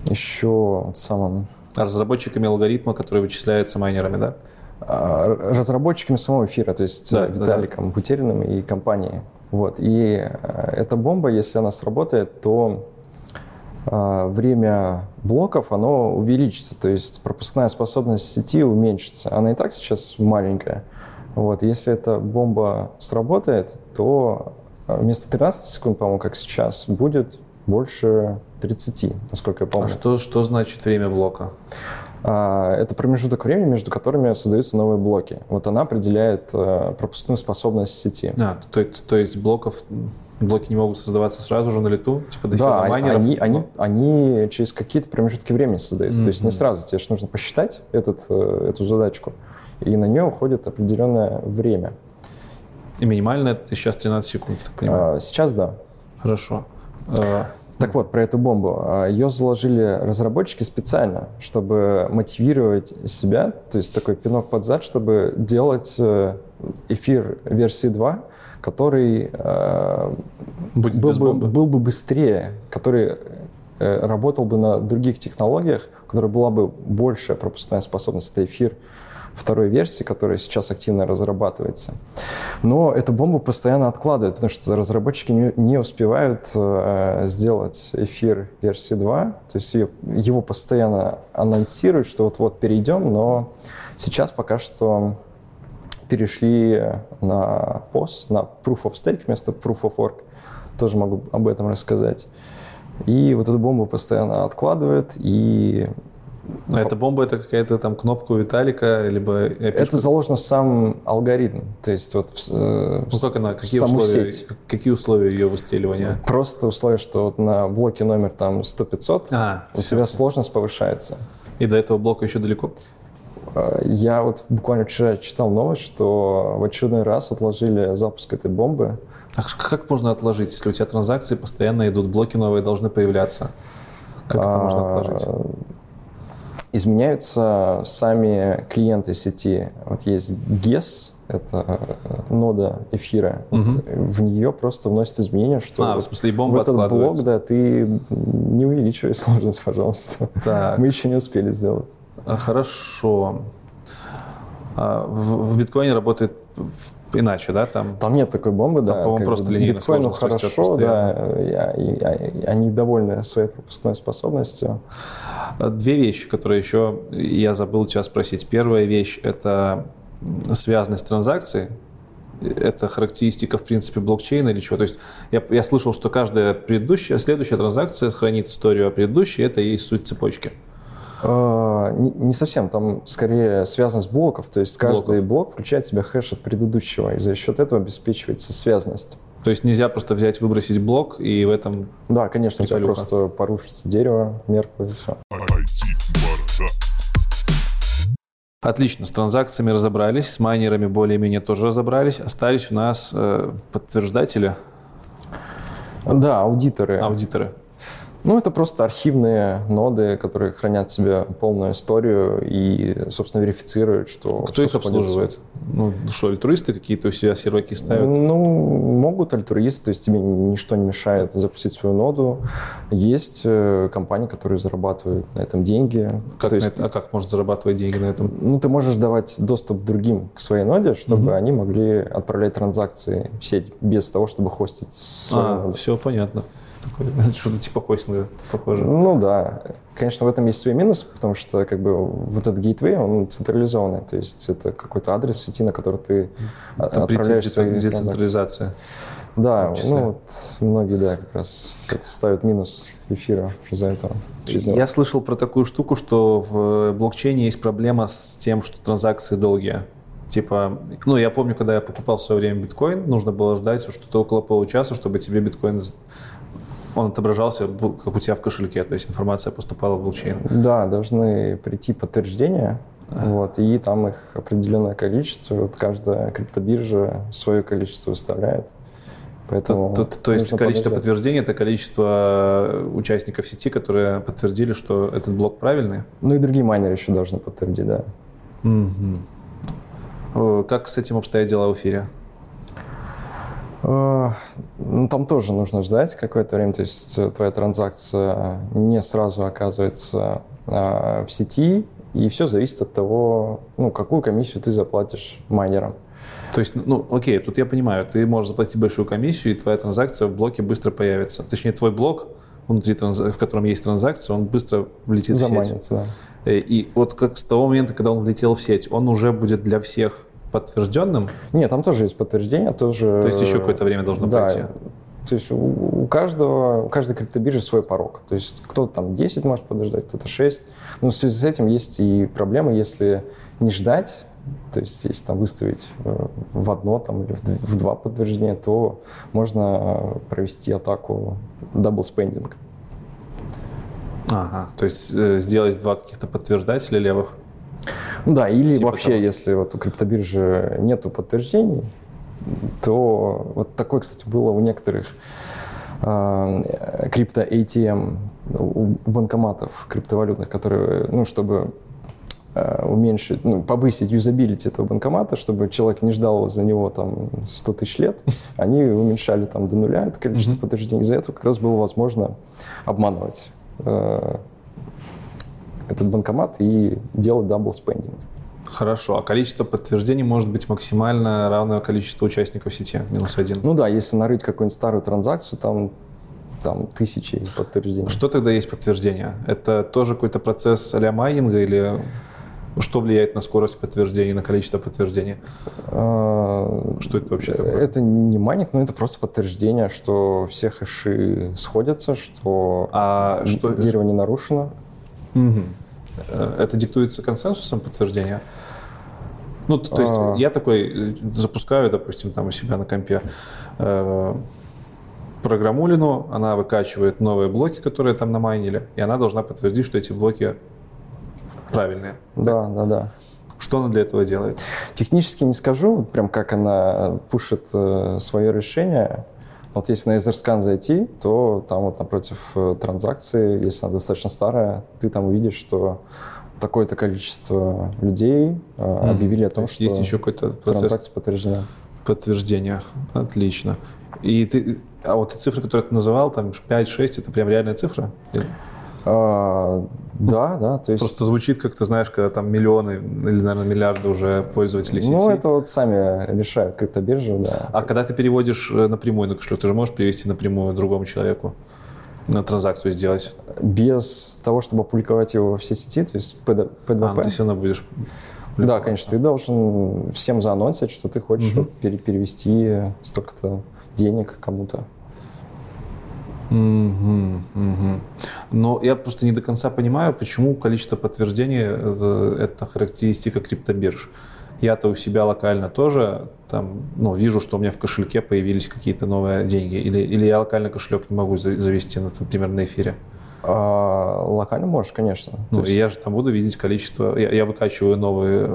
еще самым... Разработчиками алгоритма, который вычисляется майнерами, да? А, разработчиками самого эфира, то есть да, Виталиком да. Бутериным и компанией. Вот. И э, эта бомба, если она сработает, то а, время блоков, оно увеличится, то есть пропускная способность сети уменьшится. Она и так сейчас маленькая. Вот. Если эта бомба сработает, то вместо 13 секунд, по-моему, как сейчас, будет больше 30, насколько я помню. А что, что значит время блока? А, это промежуток времени, между которыми создаются новые блоки. Вот она определяет э, пропускную способность сети. А, то, то есть блоков блоки не могут создаваться сразу же на лету? Типа да, майнеров? Они, они, они через какие-то промежутки времени создаются. Mm-hmm. То есть не сразу. Тебе же нужно посчитать этот, э, эту задачку. И на нее уходит определенное время. И минимально это сейчас 13 секунд, так понимаю? А, сейчас да. Хорошо. А, так вот, про эту бомбу. А, Ее заложили разработчики специально, чтобы мотивировать себя, то есть такой пинок под зад, чтобы делать э, эфир версии 2, который э, Будет был, бы, был бы быстрее, который э, работал бы на других технологиях, у которой была бы большая пропускная способность. Это эфир второй версии, которая сейчас активно разрабатывается. Но эту бомбу постоянно откладывают, потому что разработчики не, не успевают э, сделать эфир версии 2. То есть ее, его постоянно анонсируют, что вот-вот перейдем, но сейчас пока что перешли на POS, на Proof of Stake вместо Proof of Work. Тоже могу об этом рассказать. И вот эту бомбу постоянно откладывают, и но эта бомба это какая-то там кнопка у Виталика, либо Это заложено в сам алгоритм. То есть вот в, э, ну, как она, какие условия, сеть. какие условия ее выстреливания? Просто условия, что вот на блоке номер там 100-500 а, у все. тебя сложность повышается. И до этого блока еще далеко? Э, я вот буквально вчера читал новость, что в очередной раз отложили запуск этой бомбы. А как можно отложить, если у тебя транзакции постоянно идут, блоки новые должны появляться? Как это можно а, отложить? Изменяются сами клиенты сети. Вот есть GES, это э, нода эфира. Угу. Вот в нее просто вносят изменения, что а, в, смысле, бомба в этот блок, да, ты не увеличивай сложность, пожалуйста. Так. Мы еще не успели сделать. А, хорошо. А, в, в биткоине работает иначе, да? Там, там нет такой бомбы, там, да. По-моему, просто линейно Биткоину хорошо, да. И, и, и, они довольны своей пропускной способностью. Две вещи, которые еще я забыл у тебя спросить. Первая вещь – это связанность транзакций. Это характеристика, в принципе, блокчейна или чего? То есть я, я слышал, что каждая предыдущая, следующая транзакция хранит историю о предыдущей, это и суть цепочки. А, не, совсем, там скорее связанность блоков, то есть каждый блоков. блок включает в себя хэш от предыдущего, и за счет этого обеспечивается связанность. То есть нельзя просто взять, выбросить блок и в этом... Да, конечно, у тебя просто порушится дерево, меркло и все. Отлично, с транзакциями разобрались, с майнерами более-менее тоже разобрались. Остались у нас э, подтверждатели. Да, аудиторы. Аудиторы. Ну, это просто архивные ноды, которые хранят в себе полную историю и, собственно, верифицируют, что... Кто их обслуживает? Ну, что, альтруисты какие-то у себя серваки ставят? Ну, могут альтруисты, то есть тебе ничто не мешает запустить свою ноду. Есть э, компании, которые зарабатывают на этом деньги. Как то есть, это, а как можно зарабатывать деньги на этом? Ну, ты можешь давать доступ другим к своей ноде, чтобы угу. они могли отправлять транзакции в сеть без того, чтобы хостить свою а, ноду. все понятно такой, [LAUGHS] что-то типа хостинга похоже. Ну да. Конечно, в этом есть свой минус, потому что как бы вот этот гейтвей, он централизованный, то есть это какой-то адрес сети, на который ты это отправляешь свои децентрализация. Да, ну вот многие, да, как раз это ставят минус эфира из-за этого. Я слышал про такую штуку, что в блокчейне есть проблема с тем, что транзакции долгие. Типа, ну, я помню, когда я покупал в свое время биткоин, нужно было ждать что-то около получаса, чтобы тебе биткоин он отображался как у тебя в кошельке, то есть информация поступала в блокчейн. Да, должны прийти подтверждения, вот, и там их определенное количество. Вот каждая криптобиржа свое количество выставляет. Поэтому то, то, то есть количество подождать. подтверждений это количество участников сети, которые подтвердили, что этот блок правильный? Ну и другие майнеры еще должны подтвердить, да. Угу. Как с этим обстоят дела в эфире? Э, ну, там тоже нужно ждать какое-то время, то есть э, твоя транзакция не сразу оказывается э, в сети, и все зависит от того, ну, какую комиссию ты заплатишь майнерам. То есть, ну, окей, тут я понимаю, ты можешь заплатить большую комиссию, и твоя транзакция в блоке быстро появится. Точнее, твой блок внутри транз... в котором есть транзакция, он быстро влетит Заманится, в сеть. да. И вот как с того момента, когда он влетел в сеть, он уже будет для всех подтвержденным? Нет, там тоже есть подтверждение, тоже... То есть еще какое-то время должно да, пройти? То есть у, у каждого, у каждой криптобиржи свой порог. То есть кто-то там 10 может подождать, кто-то 6. Но в связи с этим есть и проблемы, если не ждать, то есть если там выставить э, в одно там, или в два подтверждения, то можно провести атаку double spending. Ага, то есть э, сделать два каких-то подтверждателя левых? Ну да, или типа вообще, того. если вот у криптобиржи нету подтверждений, то вот такое, кстати, было у некоторых э, крипто ATM, у банкоматов криптовалютных, которые, ну, чтобы э, уменьшить, ну, повысить юзабилити этого банкомата, чтобы человек не ждал за него там 100 тысяч лет, [LAUGHS] они уменьшали там до нуля это количество mm-hmm. подтверждений. Из-за этого как раз было возможно обманывать э, этот банкомат и делать double spending. Хорошо. А количество подтверждений может быть максимально равное количеству участников сети, минус один? Ну да, если нарыть какую-нибудь старую транзакцию, там там тысячи подтверждений. Что тогда есть подтверждение? Это тоже какой-то процесс а майнинга или что влияет на скорость подтверждения, на количество подтверждений? А, что это вообще такое? Это не майнинг, но это просто подтверждение, что все хэши сходятся, что, а что дерево не нарушено. Угу. Это диктуется консенсусом подтверждения? Ну, то, то есть а... я такой э, запускаю, допустим, там у себя на компе э, программулину, она выкачивает новые блоки, которые там намайнили, и она должна подтвердить, что эти блоки правильные. Да, да, да. Что она для этого делает? Технически не скажу, вот прям как она пушит э, свое решение. Вот если на EtherScan зайти, то там вот напротив э, транзакции, если она достаточно старая, ты там увидишь, что такое-то количество людей mm. объявили о том, что есть еще какой-то транзакция подтверждена. Подтверждение. Отлично. И ты, а вот цифры, которые ты называл, там 5-6, это прям реальная цифра? А, да, да. То есть... Просто звучит, как ты знаешь, когда там миллионы или, наверное, миллиарды уже пользователей сети. Ну, это вот сами решают криптобиржи, да. А когда ты переводишь э, напрямую на кошелек, ты же можешь перевести напрямую другому человеку? на транзакцию сделать? Без того, чтобы опубликовать его во все сети, то есть P2P. А, ну, ты все равно будешь да, конечно, ты должен всем заанонсить, что ты хочешь угу. перевести столько-то денег кому-то. Угу, угу. Но я просто не до конца понимаю, почему количество подтверждений это, это характеристика криптобирж. Я-то у себя локально тоже там, ну, вижу, что у меня в кошельке появились какие-то новые деньги. Или, или я локальный кошелек не могу завести, например, на эфире. А, локально можешь, конечно. Ну, есть... я же там буду видеть количество. Я, я выкачиваю новый,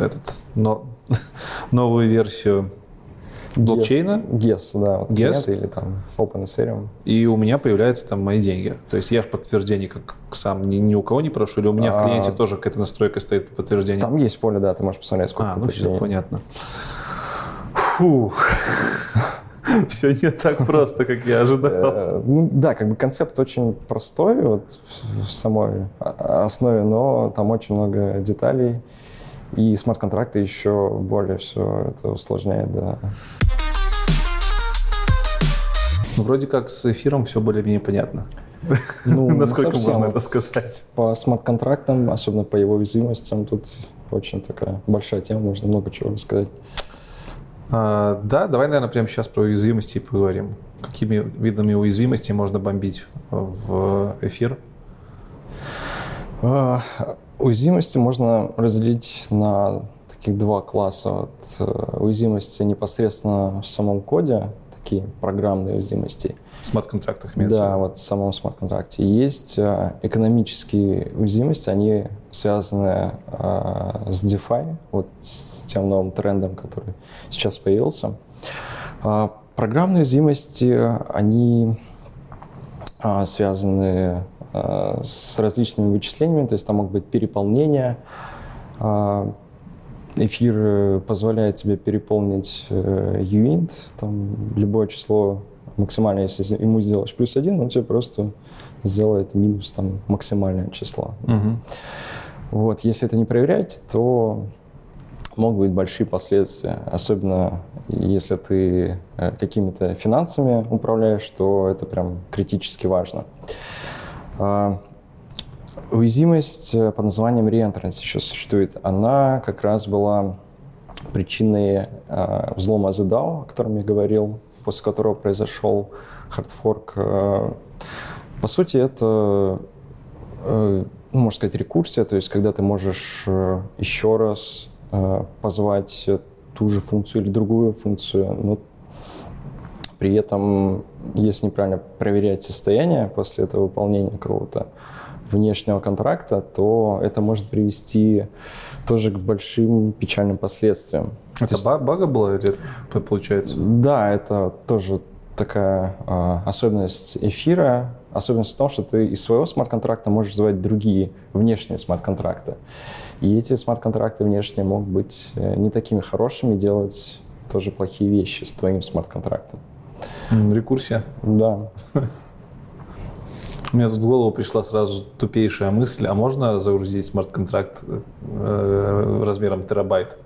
этот, но, [LAUGHS] новую версию блокчейна. GES, да. Вот GES. Или там Open Ethereum. И у меня появляются там мои деньги. То есть я же подтверждение как сам ни, ни у кого не прошу, или у меня а, в клиенте тоже какая-то настройка стоит по подтверждению? Там есть поле, да, ты можешь посмотреть, сколько А, ну все, понятно. Фух. [LAUGHS] Все не так просто, как я ожидал. Э, ну, да, как бы концепт очень простой вот в самой основе, но там очень много деталей. И смарт-контракты еще более все это усложняет, да. Ну, вроде как с эфиром все более-менее понятно. [LAUGHS] Ну, Насколько можно это сказать? По смарт-контрактам, особенно по его уязвимостям, тут очень такая большая тема, можно много чего рассказать. А, да, давай, наверное, прямо сейчас про уязвимости поговорим. Какими видами уязвимости можно бомбить в эфир? А, Уязвимости можно разделить на таких два класса. Вот, э, уязвимости непосредственно в самом коде, такие программные уязвимости. В смарт-контрактах имеется? Да, вот в самом смарт-контракте. Есть э, экономические уязвимости, они связаны э, с DeFi, вот с тем новым трендом, который сейчас появился. Э, программные уязвимости, они связаны с различными вычислениями, то есть там могут быть переполнения. А, эфир э, позволяет тебе переполнить uint, э, там любое число максимально, если ему сделаешь плюс один, он тебе просто сделает минус там максимальное число. Угу. Вот, если это не проверять, то могут быть большие последствия, особенно если ты э, какими-то финансами управляешь, то это прям критически важно. Уязвимость э, под названием reentrancy еще существует. Она как раз была причиной э, взлома The DAO, о котором я говорил, после которого произошел хардфорк. По сути, это, ну, можно сказать, рекурсия, то есть когда ты можешь еще раз Э, позвать ту же функцию или другую функцию, но при этом, если неправильно проверять состояние после этого выполнения какого-то внешнего контракта, то это может привести тоже к большим печальным последствиям. Это есть, бага была, получается? Да, это тоже такая э, особенность эфира. Особенность в том, что ты из своего смарт-контракта можешь звать другие внешние смарт-контракты. И эти смарт-контракты внешние могут быть э, не такими хорошими, делать тоже плохие вещи с твоим смарт-контрактом. Рекурсия? Да. [LAUGHS] Мне тут в голову пришла сразу тупейшая мысль, а можно загрузить смарт-контракт э, размером терабайт?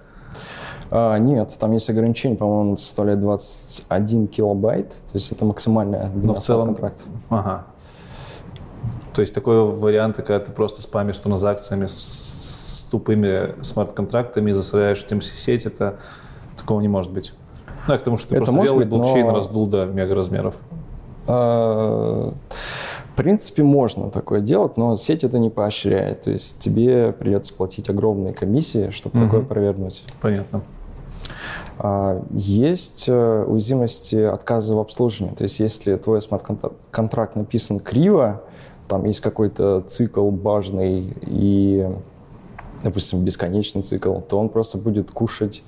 А, нет, там есть ограничение, по-моему, составляет 21 килобайт, то есть это максимальная длина в целом... контракта. Ага. То есть такой вариант, когда ты просто спамишь транзакциями с тупыми смарт-контрактами, засоряешь этим сеть, это такого не может быть. Ну, я к тому, что ты это просто белый быть, блокчейн но... раздул до мегаразмеров. А, в принципе, можно такое делать, но сеть это не поощряет. То есть тебе придется платить огромные комиссии, чтобы угу. такое провернуть. Понятно. А, есть э, уязвимости отказа в обслуживании. То есть если твой смарт-контракт написан криво, там есть какой-то цикл важный, и допустим, бесконечный цикл, то он просто будет кушать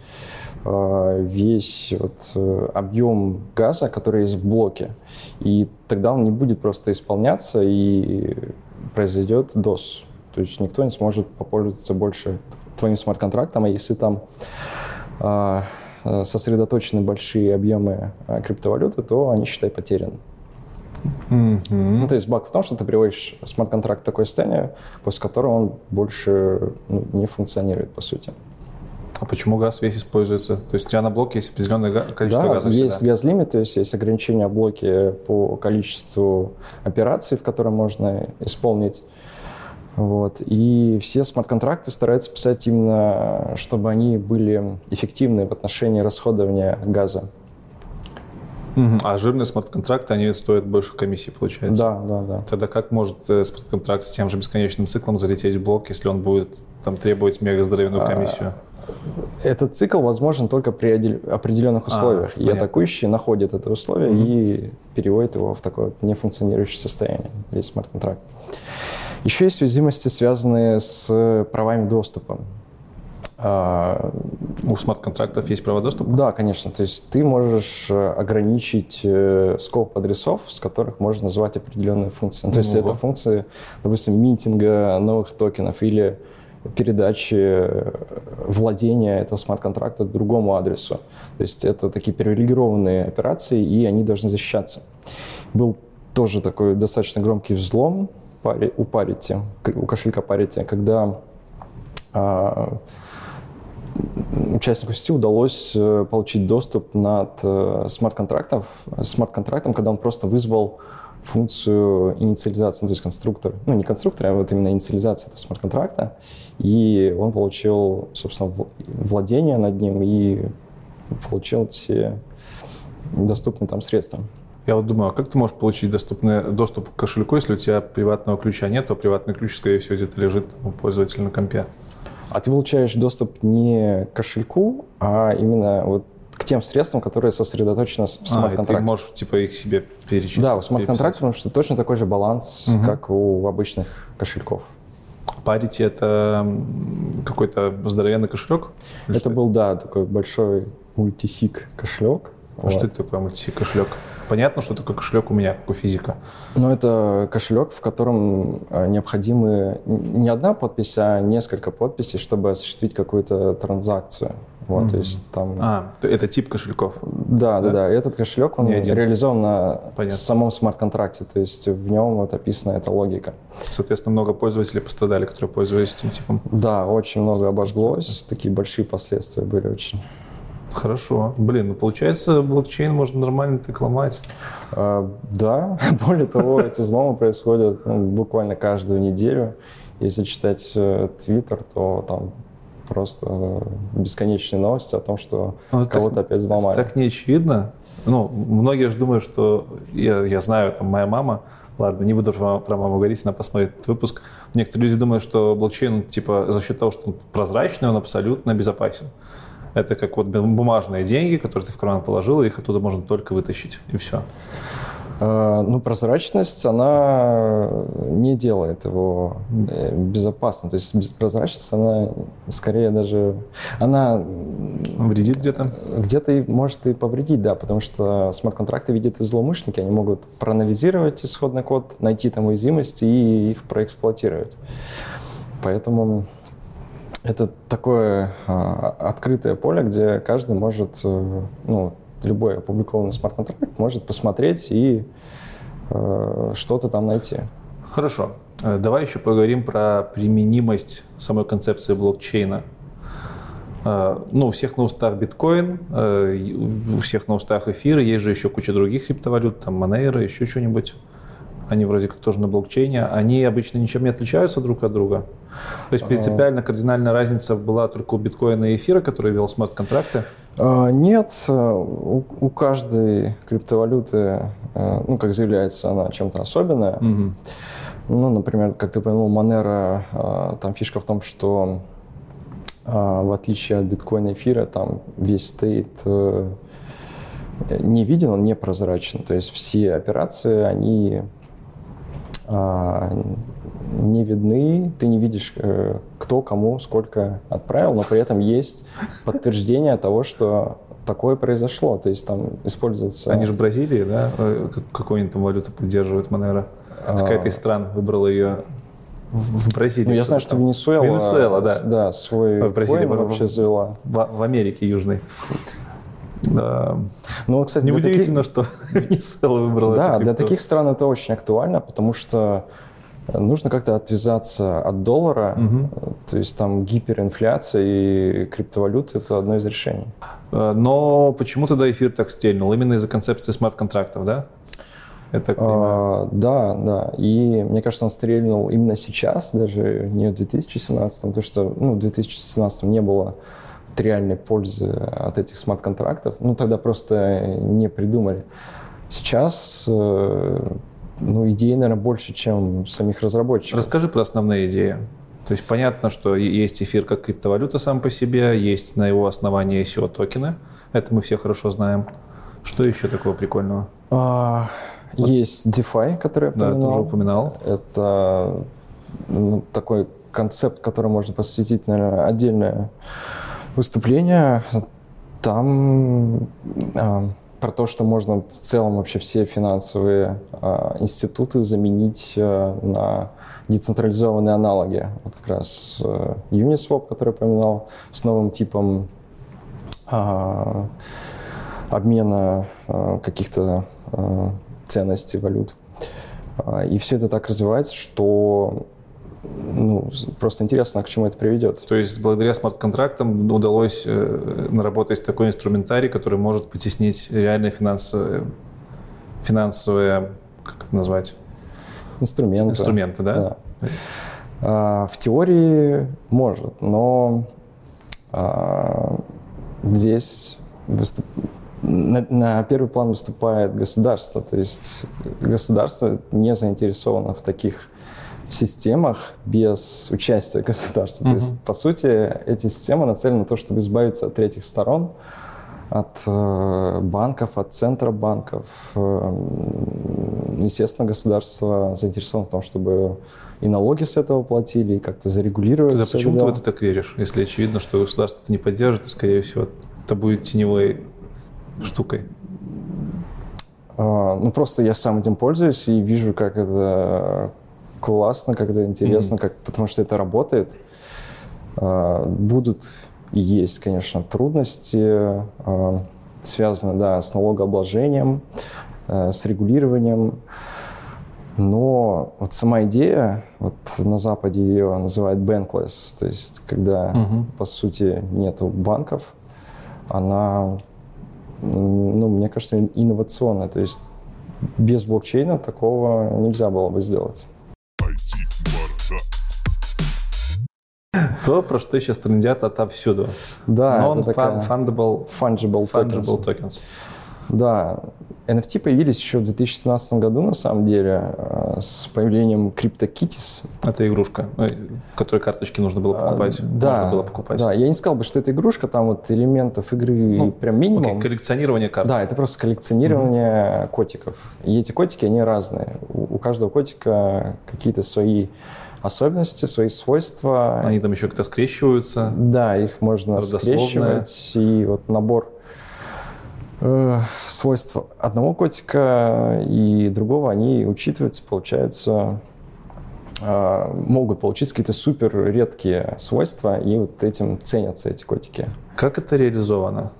весь вот, э, объем газа, который есть в блоке. И тогда он не будет просто исполняться, и произойдет DOS. То есть никто не сможет попользоваться больше твоим смарт-контрактом, а если там э, сосредоточены большие объемы криптовалюты, то они, считай, потеряны. Mm-hmm. Ну, то есть баг в том, что ты приводишь смарт-контракт в такое состояние, после которого он больше ну, не функционирует, по сути. А почему газ весь используется? То есть у тебя на блоке есть определенное количество да, газа? есть газ-лимит, то есть есть ограничения в блоке по количеству операций, в которые можно исполнить. Вот. И все смарт-контракты стараются писать именно, чтобы они были эффективны в отношении расходования газа. Угу. А жирные смарт-контракты, они стоят больше комиссии, получается? Да, да, да. Тогда как может э, смарт-контракт с тем же бесконечным циклом залететь в блок, если он будет там требовать мега здоровенную а, комиссию? Этот цикл возможен только при определенных а, условиях. А, и атакующий находит это условие угу. и переводит его в такое нефункционирующее состояние, весь смарт-контракт. Еще есть уязвимости, связанные с правами доступа. А, у смарт-контрактов есть право доступа? Да, конечно. То есть ты можешь э, ограничить э, скоп адресов, с которых можно назвать определенные функции. Ну, то есть Ого. это функции, допустим, митинга новых токенов или передачи э, владения этого смарт-контракта другому адресу. То есть это такие привилегированные операции, и они должны защищаться. Был тоже такой достаточно громкий взлом у Parity, у кошелька Parity, когда а, участнику сети удалось э, получить доступ над э, смарт-контрактом, смарт-контрактом, когда он просто вызвал функцию инициализации, ну, то есть конструктор, ну не конструктор, а вот именно инициализация этого смарт-контракта, и он получил, собственно, владение над ним и получил все доступные там средства. Я вот думаю, а как ты можешь получить доступный доступ к кошельку, если у тебя приватного ключа нет, то приватный ключ, скорее всего, где-то лежит у пользователя на компе? А ты получаешь доступ не к кошельку, а именно вот к тем средствам, которые сосредоточены в смарт-контракте. А, ты можешь типа их себе перечислить? Да, у смарт-контракта, потому что точно такой же баланс, угу. как у обычных кошельков. Parity — это какой-то здоровенный кошелек? Это был, да, такой большой мультисик кошелек. А вот. что это такое мультисик кошелек? Понятно, что такое кошелек у меня, как у физика. Ну, это кошелек, в котором а, необходимы не одна подпись, а несколько подписей, чтобы осуществить какую-то транзакцию. Вот, mm-hmm. то есть там... А, это тип кошельков? Да, да, да. да. Этот кошелек, он реализован на Понятно. самом смарт-контракте, то есть в нем вот описана эта логика. Соответственно, много пользователей пострадали, которые пользовались этим типом? Да, очень много обожглось, такие большие последствия были очень. Хорошо. Блин, ну получается, блокчейн можно нормально так ломать. А, да, [LAUGHS] более того, эти взломы происходят ну, буквально каждую неделю. Если читать э, Твиттер, то там просто бесконечные новости о том, что ну, кого-то опять взломали. Так не очевидно. Ну, многие же думают, что я, я знаю, там моя мама, ладно, не буду про, про маму говорить, она посмотрит этот выпуск. Некоторые люди думают, что блокчейн, типа, за счет того, что он прозрачный, он абсолютно безопасен. Это как вот бумажные деньги, которые ты в карман положил, их оттуда можно только вытащить, и все. А, ну, прозрачность, она не делает его э, безопасным. То есть прозрачность, она скорее даже... Она... Вредит где-то? Где-то и может и повредить, да, потому что смарт-контракты видят и злоумышленники, они могут проанализировать исходный код, найти там уязвимости и их проэксплуатировать. Поэтому это такое а, открытое поле, где каждый может, э, ну, любой опубликованный смарт-контракт может посмотреть и э, что-то там найти. Хорошо. Э, давай еще поговорим про применимость самой концепции блокчейна. Ну, у всех на устах биткоин, у всех на устах эфир, есть же еще куча других криптовалют, там Monero, еще что-нибудь они вроде как тоже на блокчейне, они обычно ничем не отличаются друг от друга. То есть принципиально кардинальная разница была только у биткоина и эфира, который вел смарт-контракты? А, нет, э, у, у каждой криптовалюты, э, ну, как заявляется, она чем-то особенная. Угу. Ну, например, как ты упомянул, Monero, э, там фишка в том, что в отличие от биткоина и эфира, там весь стоит не виден, он непрозрачен. То есть все операции, они а, не видны, ты не видишь, э, кто кому сколько отправил, но при этом есть подтверждение того, что такое произошло. То есть там используется... Они же в Бразилии, да? Э, какую-нибудь там валюту поддерживает Монера? А. Какая-то из стран выбрала ее в Бразилии. Ну, я знаю, что Венесуэла, Венесуэла да. да, свой в Бразилии вообще завела. В, в Америке Южной. Да. Ну, кстати, неудивительно, таких... что [LAUGHS] Венесуэла выбрала Да, для таких стран это очень актуально, потому что нужно как-то отвязаться от доллара, угу. то есть там гиперинфляция и криптовалюты – это одно из решений. Э, но почему тогда эфир так стрельнул? Именно из-за концепции смарт-контрактов, да? Я так. А, да, да. И мне кажется, он стрельнул именно сейчас, даже не в 2017, потому что ну, в 2017 не было реальной пользы от этих смарт-контрактов, ну тогда просто не придумали. Сейчас э, ну, идей, наверное, больше, чем самих разработчиков. Расскажи про основные идеи. То есть понятно, что есть эфир как криптовалюта сам по себе, есть на его основании ICO токены. Это мы все хорошо знаем. Что еще такого прикольного? А, вот. Есть DeFi, который я упоминал. Да, ты уже упоминал. Это ну, такой концепт, который можно посвятить, наверное, отдельное выступление. Там э, про то, что можно в целом вообще все финансовые э, институты заменить э, на децентрализованные аналоги. Вот как раз э, Uniswap, который я упоминал, с новым типом э, обмена э, каких-то э, ценностей, валют. И все это так развивается, что ну, просто интересно, к чему это приведет. То есть благодаря смарт-контрактам удалось э, наработать такой инструментарий, который может потеснить реальные финансовые, финансовые как это назвать? Инструменты. Инструменты, да? да. А, в теории может, но а, здесь выступ... на, на первый план выступает государство, то есть государство не заинтересовано в таких системах без участия [LAUGHS] государства. Mm-hmm. То есть, по сути, эти системы нацелены на то, чтобы избавиться от третьих сторон, от э, банков, от центробанков. Э, естественно, государство заинтересовано в том, чтобы и налоги с этого платили, и как-то зарегулировать. Тогда почему дело. ты в это так веришь? Если очевидно, что государство это не поддержит, то, скорее всего, это будет теневой штукой. А, ну, просто я сам этим пользуюсь и вижу, как это классно, когда интересно, mm-hmm. как, потому что это работает. А, будут есть, конечно, трудности, э, связаны, да, с налогообложением, э, с регулированием. Но вот сама идея, вот на Западе ее называют bankless, то есть когда, угу. по сути, нету банков, она, ну, мне кажется, инновационная. То есть без блокчейна такого нельзя было бы сделать. То, про что сейчас трендят отовсюду. Да, Non-fungible fungible, fungible tokens. Да, NFT появились еще в 2017 году, на самом деле, э, с появлением CryptoKitties. Это игрушка, э, в которой карточки нужно было покупать. А, да, можно было покупать. Да, я не сказал бы, что это игрушка, там вот элементов игры ну, прям минимум. Окей, коллекционирование карт. Да, это просто коллекционирование угу. котиков. И эти котики, они разные. У, у каждого котика какие-то свои особенности, свои свойства. Они там еще как-то скрещиваются. Да, их можно скрещивать. И вот набор э, свойств одного котика и другого, они учитываются, получаются, э, могут получиться какие-то супер редкие свойства, и вот этим ценятся эти котики. Как это реализовано?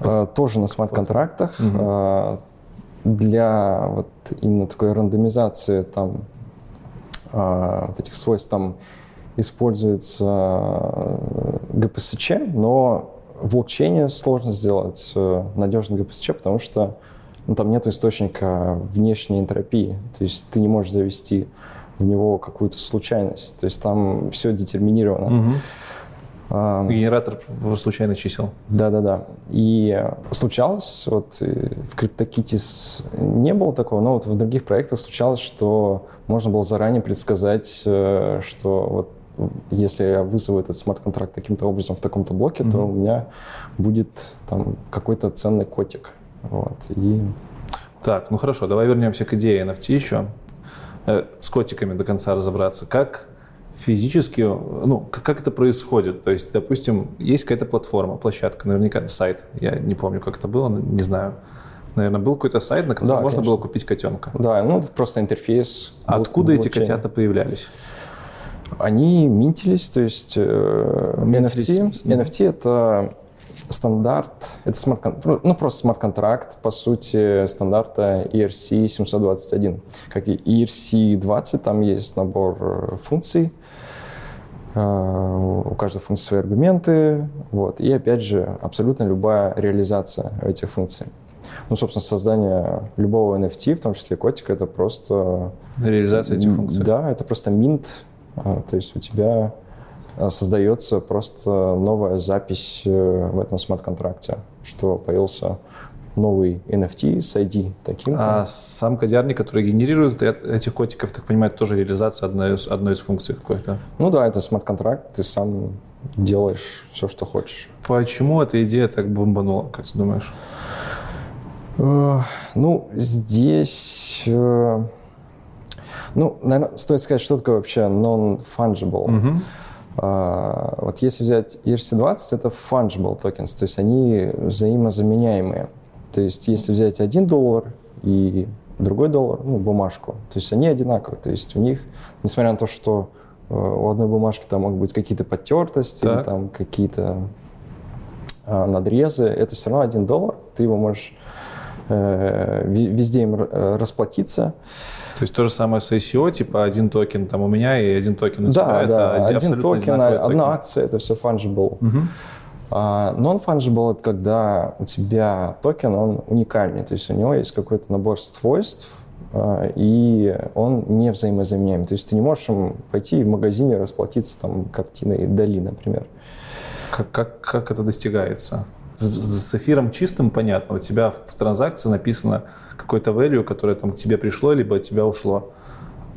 Э, тоже на смарт-контрактах. Угу. Э, для вот именно такой рандомизации там вот этих свойств там используется э, GPSC, но в блокчейне сложно сделать э, надежный GPSC, потому что ну, там нет источника внешней энтропии. То есть ты не можешь завести в него какую-то случайность. То есть там все детерминировано. Угу. А, Генератор случайных чисел. Да-да-да. И случалось, вот в CryptoKitties не было такого, но вот в других проектах случалось, что можно было заранее предсказать, э, что вот если я вызову этот смарт-контракт каким-то образом в таком-то блоке, mm-hmm. то у меня будет там какой-то ценный котик. Вот. И... Так, ну хорошо, давай вернемся к идее NFT еще. Э, с котиками до конца разобраться. Как физически, ну, как это происходит? То есть, допустим, есть какая-то платформа, площадка, наверняка сайт, я не помню, как это было, не знаю. Наверное, был какой-то сайт, на котором да, можно конечно. было купить котенка. Да, ну, это просто интерфейс. Откуда эти котята появлялись? Они минтились, то есть э, NFT, NFT это стандарт, это смарт ну, ну просто смарт-контракт, по сути, стандарта ERC 721. Как и ERC 20, там есть набор э, функций, у каждой функции свои аргументы, вот. И опять же, абсолютно любая реализация этих функций. Ну, собственно, создание любого NFT, в том числе котика, это просто... Реализация этих функций. Да, это просто минт а, то есть у тебя а, создается просто новая запись э, в этом смарт-контракте, что появился новый NFT с ID таким. А сам кодярник, который генерирует этих котиков, так понимаю, это тоже реализация одной из, одной из функций какой-то? Ну да, это смарт-контракт, ты сам делаешь все, что хочешь. Почему эта идея так бомбанула, как ты думаешь? Э, ну, здесь э, ну, наверное, стоит сказать, что такое вообще non-fungible. Uh, вот если взять ERC-20, это fungible tokens, то есть они взаимозаменяемые. То есть если взять один доллар и другой доллар, ну, бумажку, то есть они одинаковые. То есть у них, несмотря на то, что uh, у одной бумажки там могут быть какие-то потертости, так. или там какие-то э, надрезы, это все равно один доллар, ты его можешь э, везде им э, расплатиться. То есть то же самое с ICO, типа один токен там у меня и один токен у да, тебя. Да, это один токен, одна токен. акция, это все fungible. Угу. Non-fungible — это когда у тебя токен, он уникальный, то есть у него есть какой-то набор свойств, э, и он не взаимозаменяем. То есть ты не можешь пойти в магазине расплатиться там картиной Дали, например. Как, как, как это достигается? С, с эфиром чистым понятно, у тебя в, транзакции написано какой-то value, которое там к тебе пришло, либо от тебя ушло.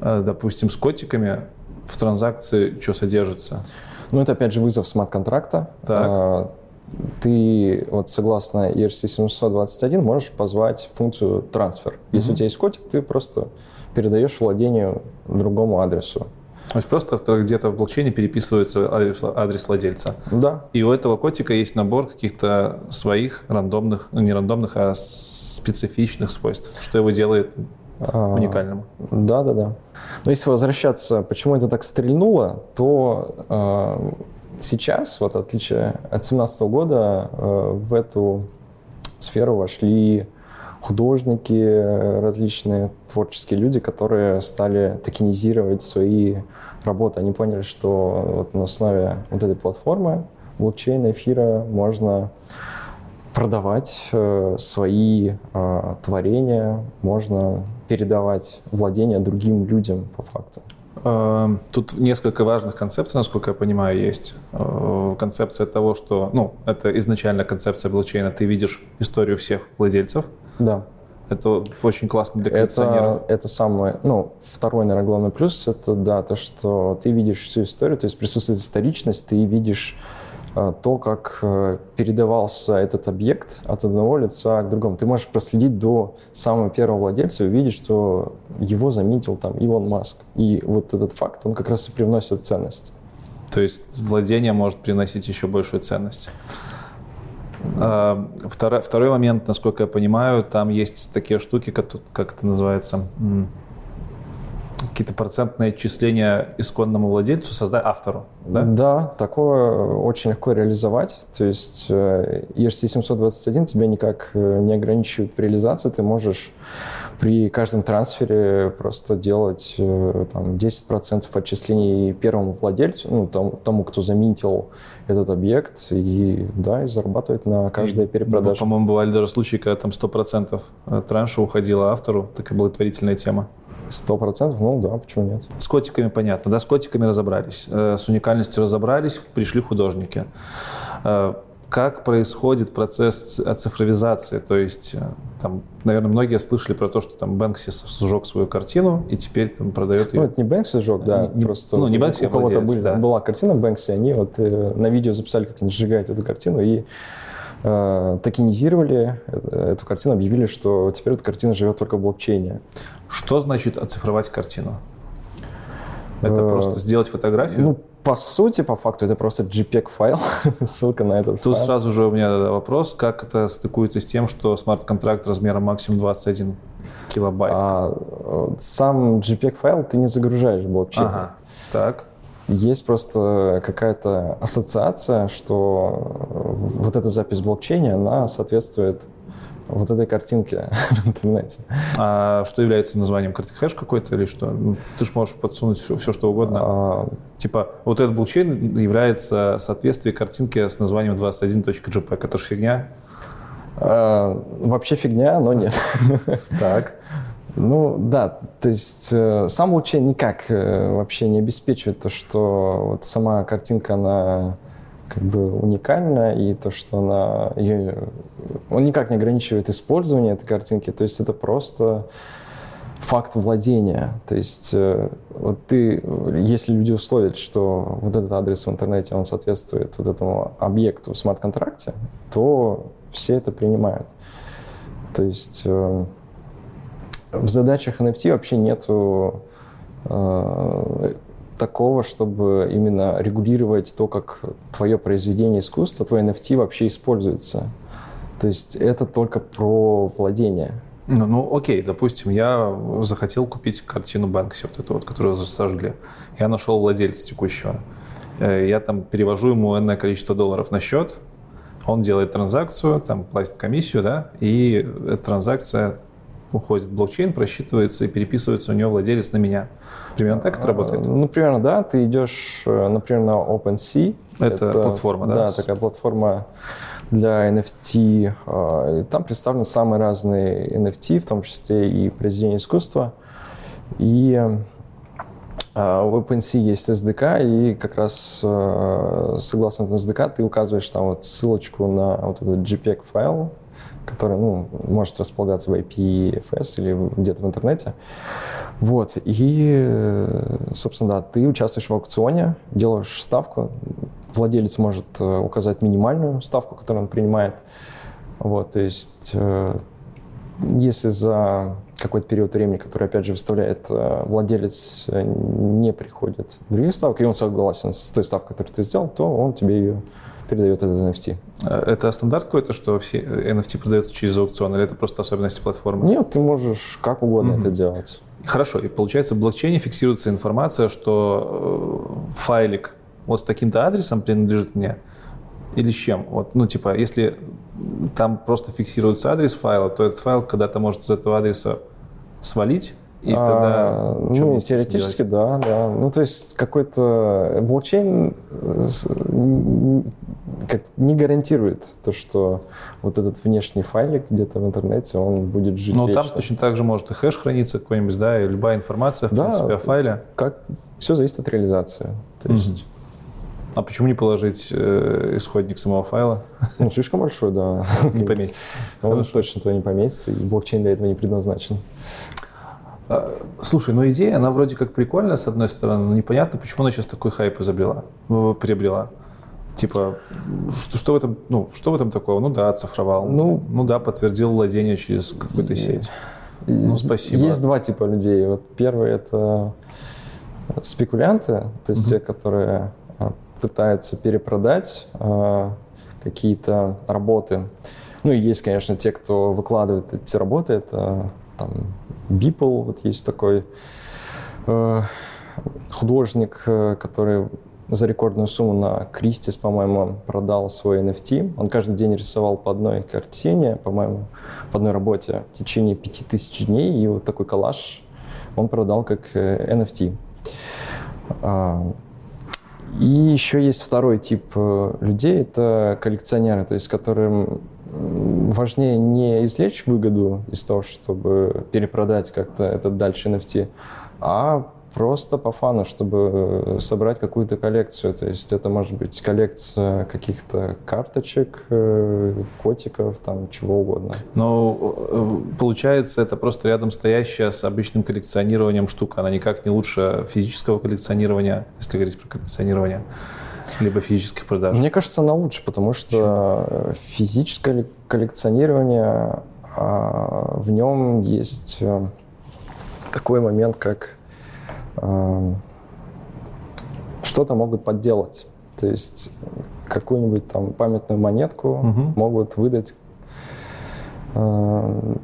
Э, допустим, с котиками в транзакции что содержится? Ну, это опять же вызов смарт-контракта. Так. Ты вот согласно ERC 721 можешь позвать функцию трансфер. Если mm-hmm. у тебя есть котик, ты просто передаешь владению другому адресу. То есть просто где-то в блокчейне переписывается адрес, адрес владельца. Да. И у этого котика есть набор каких-то своих рандомных, ну не рандомных, а специфичных свойств, что его делает а, уникальным. Да, да, да. Но если возвращаться, почему это так стрельнуло, то э, сейчас, вот отличие от 2017 года, э, в эту сферу вошли художники, различные творческие люди, которые стали токенизировать свои работы. Они поняли, что вот на основе вот этой платформы блокчейна, эфира можно продавать э, свои э, творения, можно передавать владение другим людям по факту. Эм, тут несколько важных концепций, насколько я понимаю, есть. Э, концепция того, что, ну, это изначально концепция блокчейна, ты видишь историю всех владельцев. Да. Это очень классно для коллекционеров. Это, это самое, ну, второй, наверное, главный плюс, это, да, то, что ты видишь всю историю, то есть присутствует историчность, ты видишь то, как э, передавался этот объект от одного лица к другому. Ты можешь проследить до самого первого владельца и увидеть, что его заметил там Илон Маск. И вот этот факт, он как раз и привносит ценность. То есть владение может приносить еще большую ценность. Э, второй, второй момент, насколько я понимаю, там есть такие штуки, как, как это называется, какие-то процентные отчисления исконному владельцу, создать автору, да? Да, такое очень легко реализовать. То есть ERC 721 тебя никак э, не ограничивает в реализации. Ты можешь при каждом трансфере просто делать э, там, 10% отчислений первому владельцу, ну, тому, тому, кто заминтил этот объект, и, да, и зарабатывать на каждой и, перепродаже. По-моему, бывали даже случаи, когда там 100% транша уходила автору, такая благотворительная тема. Сто процентов, ну да, почему нет? С котиками понятно, да, с котиками разобрались, э, с уникальностью разобрались, пришли художники. Э, как происходит процесс цифровизации? То есть, э, там, наверное, многие слышали про то, что там Бэнкси сжег свою картину и теперь там продает ее. Ну, это не Бэнкси сжег, да, не, просто ну, не Бэнкси, у кого-то были, да. была картина Бэнкси, они вот э, на видео записали, как они сжигают эту картину и э, токенизировали эту картину, объявили, что теперь эта картина живет только в блокчейне. Что значит оцифровать картину? Это э, просто сделать фотографию? Ну, по сути, по факту, это просто JPEG-файл, [LAUGHS] ссылка на этот Тут файл. сразу же у меня вопрос, как это стыкуется с тем, что смарт-контракт размером максимум 21 килобайт? А, сам JPEG-файл ты не загружаешь в блокчейн. Ага, так. Есть просто какая-то ассоциация, что вот эта запись в блокчейне, она соответствует вот этой картинке [LAUGHS] в интернете. А что является названием карты? Хэш какой-то или что? Ну, ты же можешь подсунуть все, все что угодно. А... Типа, вот этот блокчейн является соответствие картинки с названием 21.jpg. Это же фигня? А, вообще фигня, но нет. Так. Ну да, то есть э, сам блокчейн никак э, вообще не обеспечивает то, что вот сама картинка, она как бы уникальна, и то, что она... Ее, он никак не ограничивает использование этой картинки, то есть это просто факт владения. То есть э, вот ты, если люди условят, что вот этот адрес в интернете, он соответствует вот этому объекту в смарт-контракте, то все это принимают. То есть в задачах NFT вообще нету э, такого, чтобы именно регулировать то, как твое произведение искусства, твой NFT вообще используется. То есть это только про владение. Ну, ну окей, допустим, я захотел купить картину Бэнкси, вот эту вот, которую сожгли. Я нашел владельца текущего. Э, я там перевожу ему энное количество долларов на счет, он делает транзакцию, там платит комиссию, да, и эта транзакция уходит в блокчейн, просчитывается и переписывается у него владелец на меня. Примерно так это а, работает? Ну, примерно, да. Ты идешь, э, например, на OpenSea. Это, это платформа, да? Да, такая платформа для NFT. А, там представлены самые разные NFT, в том числе и произведения искусства. И а, в OpenSea есть SDK, и как раз э, согласно этому SDK ты указываешь там вот ссылочку на вот этот JPEG файл, который ну, может располагаться в IPFS или где-то в интернете. Вот. И, собственно, да, ты участвуешь в аукционе, делаешь ставку. Владелец может э, указать минимальную ставку, которую он принимает. Вот, то есть, э, если за какой-то период времени, который, опять же, выставляет э, владелец, не приходит других ставок, и он согласен с той ставкой, которую ты сделал, то он тебе ее передает этот NFT. А это стандарт какой-то, что все NFT продаются через аукцион, или это просто особенности платформы? Нет, ты можешь как угодно mm-hmm. это делать. Хорошо, и получается в блокчейне фиксируется информация, что э, файлик вот с таким-то адресом принадлежит мне, или с чем? Вот, ну, типа, если там просто фиксируется адрес файла, то этот файл когда-то может из этого адреса свалить, и тогда а, ну, теоретически, да, да. Ну, то есть какой-то блокчейн э, как не гарантирует то, что вот этот внешний файлик где-то в интернете, он будет жить Ну, там точно так же может и хэш храниться какой-нибудь, да, и любая информация, в Да, принципе, о файле. Как все зависит от реализации. То есть, А почему не положить э, исходник самого файла? ну, слишком большой, да. [LAUGHS] Не поместится. Он точно туда не поместится, и блокчейн для этого не предназначен. А, Слушай, ну идея, она вроде как прикольная, с одной стороны, но непонятно, почему она сейчас такой хайп изобрела, э, приобрела. Типа, что, что в этом, ну, что в этом такого? Ну да, оцифровал. Ну, ну да, подтвердил владение через какую-то сеть. Ну, спасибо. Есть два типа людей. Вот первый это спекулянты, то есть те, которые а, пытаются перепродать а, какие-то работы. Ну и есть, конечно, те, кто выкладывает эти работы. Это там Beeple, вот есть такой э, художник, э, который за рекордную сумму на Кристис, по-моему, продал свой NFT. Он каждый день рисовал по одной картине, по-моему, по одной работе в течение 5000 дней, и вот такой коллаж он продал как э, NFT. А, И еще есть второй тип э, людей, это коллекционеры, то есть которым важнее не извлечь выгоду из того, чтобы перепродать как-то этот дальше NFT, а просто по фану, чтобы собрать какую-то коллекцию. То есть это может быть коллекция каких-то карточек, э, котиков, там чего угодно. Но э, получается, это просто рядом стоящая с обычным коллекционированием штука. Она никак не лучше физического коллекционирования, если говорить про коллекционирование, либо физических продаж. Мне кажется, она лучше, потому что физическое коллекционирование, а, в нем есть э, такой момент, как э, что-то могут подделать. То есть какую-нибудь там памятную монетку Мгм. могут выдать э,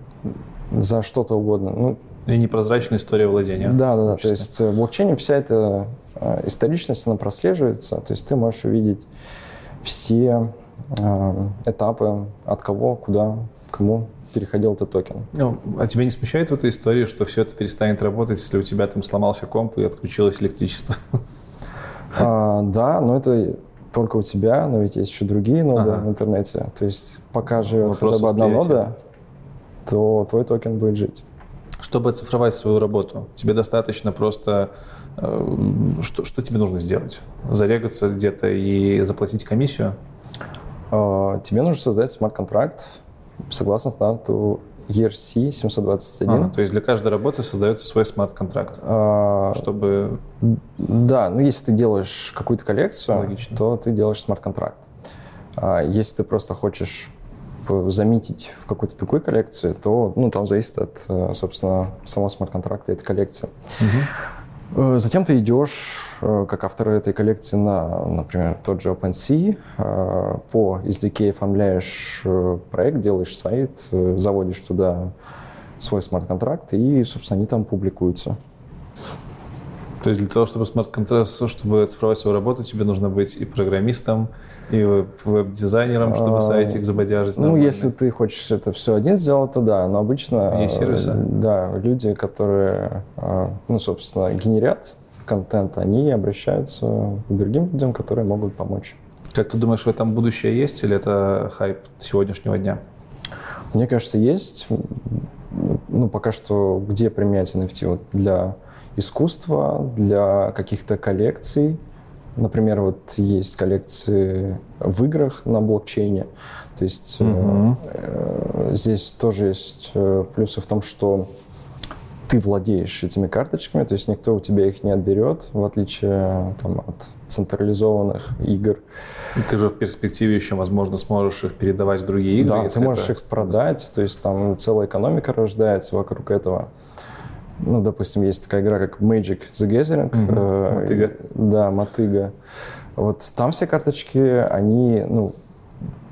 за что-то угодно. Ну, И непрозрачная история владения. да, да, да. То есть э, в блокчейне вся эта историчность, она прослеживается. То есть ты можешь увидеть все э, этапы, от кого, куда, кому переходил этот токен. Ну, а тебя не смущает в этой истории, что все это перестанет работать, если у тебя там сломался комп и отключилось электричество? А, да, но это только у тебя, но ведь есть еще другие ноды Ага. в интернете. То есть пока живет Вопрос хотя бы одна нода, то твой токен будет жить. Чтобы оцифровать свою работу, тебе достаточно просто... э, что, что тебе нужно сделать? Зарегаться где-то и заплатить комиссию? А, тебе нужно создать смарт-контракт согласно стандарту ERC 721. Ага, то есть для каждой работы создается свой смарт-контракт, А, чтобы... Да, ну если ты делаешь какую-то коллекцию, Логично. то ты делаешь смарт-контракт. А если ты просто хочешь заметить в какой-то другой коллекции, то ну, там зависит от, э, собственно, самого смарт-контракта этой коллекции. Э, Затем ты идешь, э, как автор этой коллекции, на, например, тот же OpenSea, по SDK оформляешь проект, делаешь сайт, заводишь туда свой смарт-контракт, и, собственно, они там публикуются. То есть для того, чтобы смарт-контракт, чтобы оцифровать свою работу, тебе нужно быть и программистом, и веб- веб-дизайнером, чтобы А, сайтик забодяжить Ну, если ты хочешь это все один сделать, то да. Но обычно... Есть э, сервисы? Да, люди, которые, э, ну, собственно, генерят контент, они обращаются к другим людям, которые могут помочь. Как ты думаешь, в этом будущее есть или это хайп сегодняшнего дня? Мне кажется, есть. Ну, пока что где применять NFT? Вот для искусства, для каких-то коллекций. Например, вот есть коллекции в играх на блокчейне. То есть Мгм. э, здесь тоже есть э, плюсы в том, что ты владеешь этими карточками, то есть никто у тебя их не отберет, в отличие там, от централизованных игр. И Ты же в перспективе еще, возможно, сможешь их передавать в другие игры. Да, ты можешь это- их продать, то есть там целая экономика рождается вокруг этого. Ну, допустим, есть такая игра, как Magic the Gathering. Мгм. э, Мотыга. Да, мотыга. Вот там все карточки, они, ну,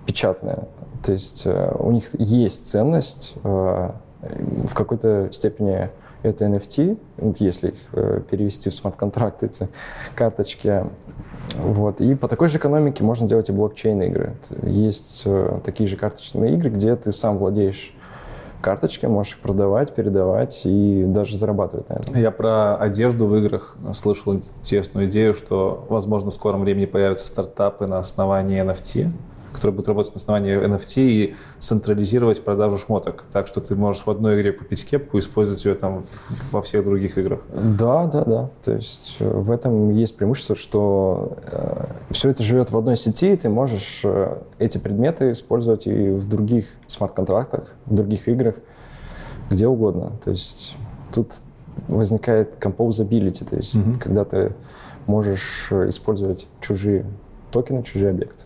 печатные. То есть э, у них есть ценность, э, в какой-то степени это NFT, вот если их э, перевести в смарт-контракт, эти карточки. Вот. И по такой же экономике можно делать и блокчейн-игры. Есть э, такие же карточные игры, где ты сам владеешь карточки, можешь их продавать, передавать и даже зарабатывать на этом. Я про одежду в играх слышал интересную идею, что, возможно, в скором времени появятся стартапы на основании NFT, который будет работать на основании NFT и централизировать продажу шмоток. Так что ты можешь в одной игре купить кепку и использовать ее там во всех других играх. Да, да, да. То есть э, в этом есть преимущество, что э, все это живет в одной сети, и ты можешь э, эти предметы использовать и в других смарт-контрактах, в других играх, где угодно. То есть тут возникает composability, то есть mm-hmm. когда ты можешь э, использовать чужие токены, чужие объекты.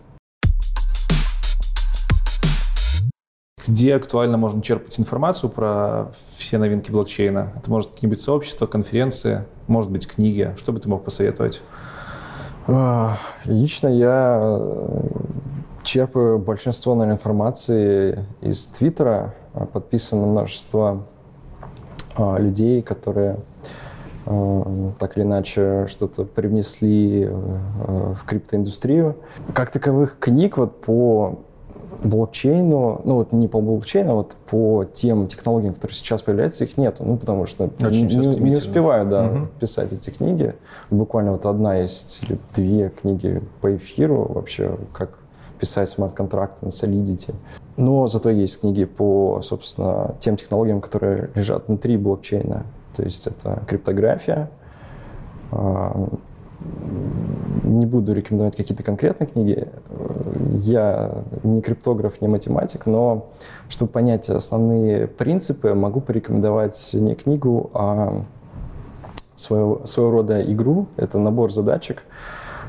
Где актуально можно черпать информацию про все новинки блокчейна? Это может какие-нибудь сообщества, конференции, может быть, книги. Что бы ты мог посоветовать? А, лично я э, черпаю большинство наверное, информации из Твиттера. А, подписано множество а, людей, которые так или иначе что-то привнесли э, в криптоиндустрию. Как таковых книг вот по блокчейну, ну вот не по блокчейну, а вот по тем технологиям, которые сейчас появляются, их нету, ну потому что Очень не, не успеваю, да, угу. писать эти книги. Буквально вот одна есть или две книги по эфиру вообще, как писать смарт-контракты на Solidity. Но зато есть книги по, собственно, тем технологиям, которые лежат внутри блокчейна. То есть это криптография, а, не буду рекомендовать какие-то конкретные книги. Я не криптограф, не математик, но чтобы понять основные принципы, могу порекомендовать не книгу, а своего, своего рода игру. Это набор задачек,